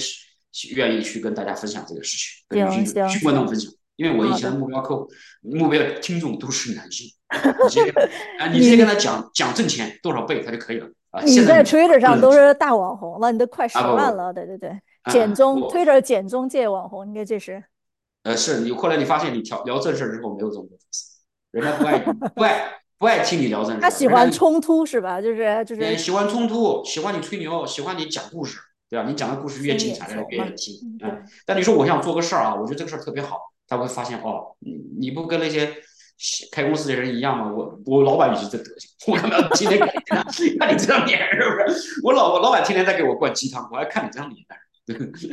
愿意去跟大家分享这个事情，跟女行去观行行，众分享，因为我以前的。目标客户、目标听众都是男性。你直接跟啊，你直接跟他讲讲挣钱多少倍，他就可以了啊。你在现在 Twitter 上都是大网红了，你都快啊，十万了，对对对，简啊，中我 Twitter 简中界网红，应该这是。呃是你后来你发现你聊聊正事之后没有这么多粉丝，人家不爱不爱不爱听你聊正事，他喜欢冲突是吧？就是就是呃喜欢冲突，喜欢你吹牛，喜欢你讲故事，对吧？你讲的故事越精彩，人家。越听。嗯，对，嗯，但你说我想做个事儿啊，我觉得这个事儿特别好，他会发现哦，你你不跟那些开公司的人一样吗？我我老板也是这德行，我干嘛要天天看你看 看你这张脸是不是？我老我老板天天在给我灌鸡汤，我还看你这张脸干什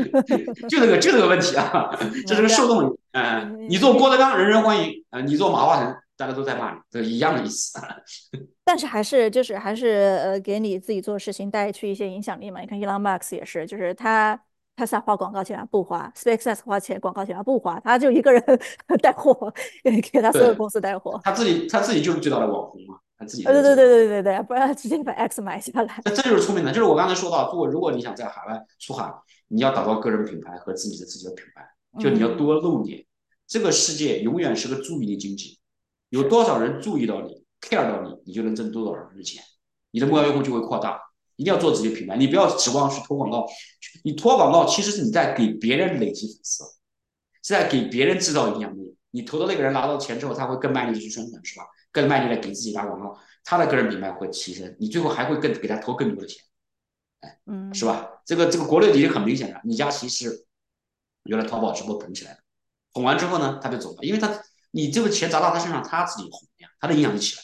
么？就这个就这个问题啊，这是。个受众，嗯、你你做郭德纲人人欢迎，呃，你做马化腾大家都在骂你，这一样的意思。但是还是就是还是呃，给你自己做事情带去一些影响力嘛。你看伊朗马斯也是，就是他他撒花广告钱不花，SpaceX 花钱广告钱不花，他就一个人 带货，给给他所有公司带货。他自己他自己就是最大的网红嘛，他自己呃，对对。对对对对，不然直接把 X 买下来。这这就是聪明的，就是我刚才说到，如果如果你想在海外出海，你要打造个人品牌和自己的自己的品牌，就你要嗯多露脸。这个世界永远是个注意力经济，有多少人注意到你，care 到你，你就能挣多少人的钱，你的目标用户就会扩大。一定要做自己的品牌，你不要指望去投广告，你投广告其实是你在给别人累积粉丝，是在给别人制造影响力。你投的那个人拿到钱之后，他会更卖力的去宣传，是吧？更卖力的给自己打广告，他的个人品牌会提升，你最后还会更给他投更多的钱。哎嗯是吧？这个这个国内已经很明显了，李佳琦是原来淘宝直播捧起来的，捧完之后呢，他就走了，因为他你这个钱砸到他身上，他自己红呀，他的影响力起来，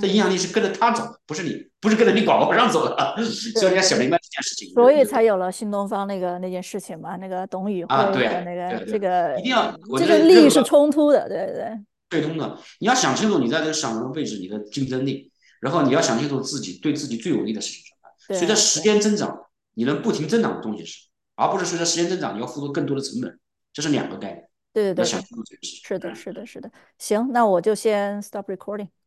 这影嗯，响力是跟着他走的，不是你不是跟着你广告上走的，所以对对，你要想明白这件事情，所以才有了新东方那个那件事情嘛，那个董宇辉啊，对那个这个一定要，这个利益是冲突的，对对对对通的，你要想清楚你在这个市场上的位置，你的竞争力，然后你要想清楚自己对自己最有利的事情是什么。随着时间增长，你能不停增长的东西是而不是随着时间增长你要付出更多的成本，这是两个概念，对对对对，要想清楚这个事情。是的，嗯。是的，是的。行，那我就先 stop recording。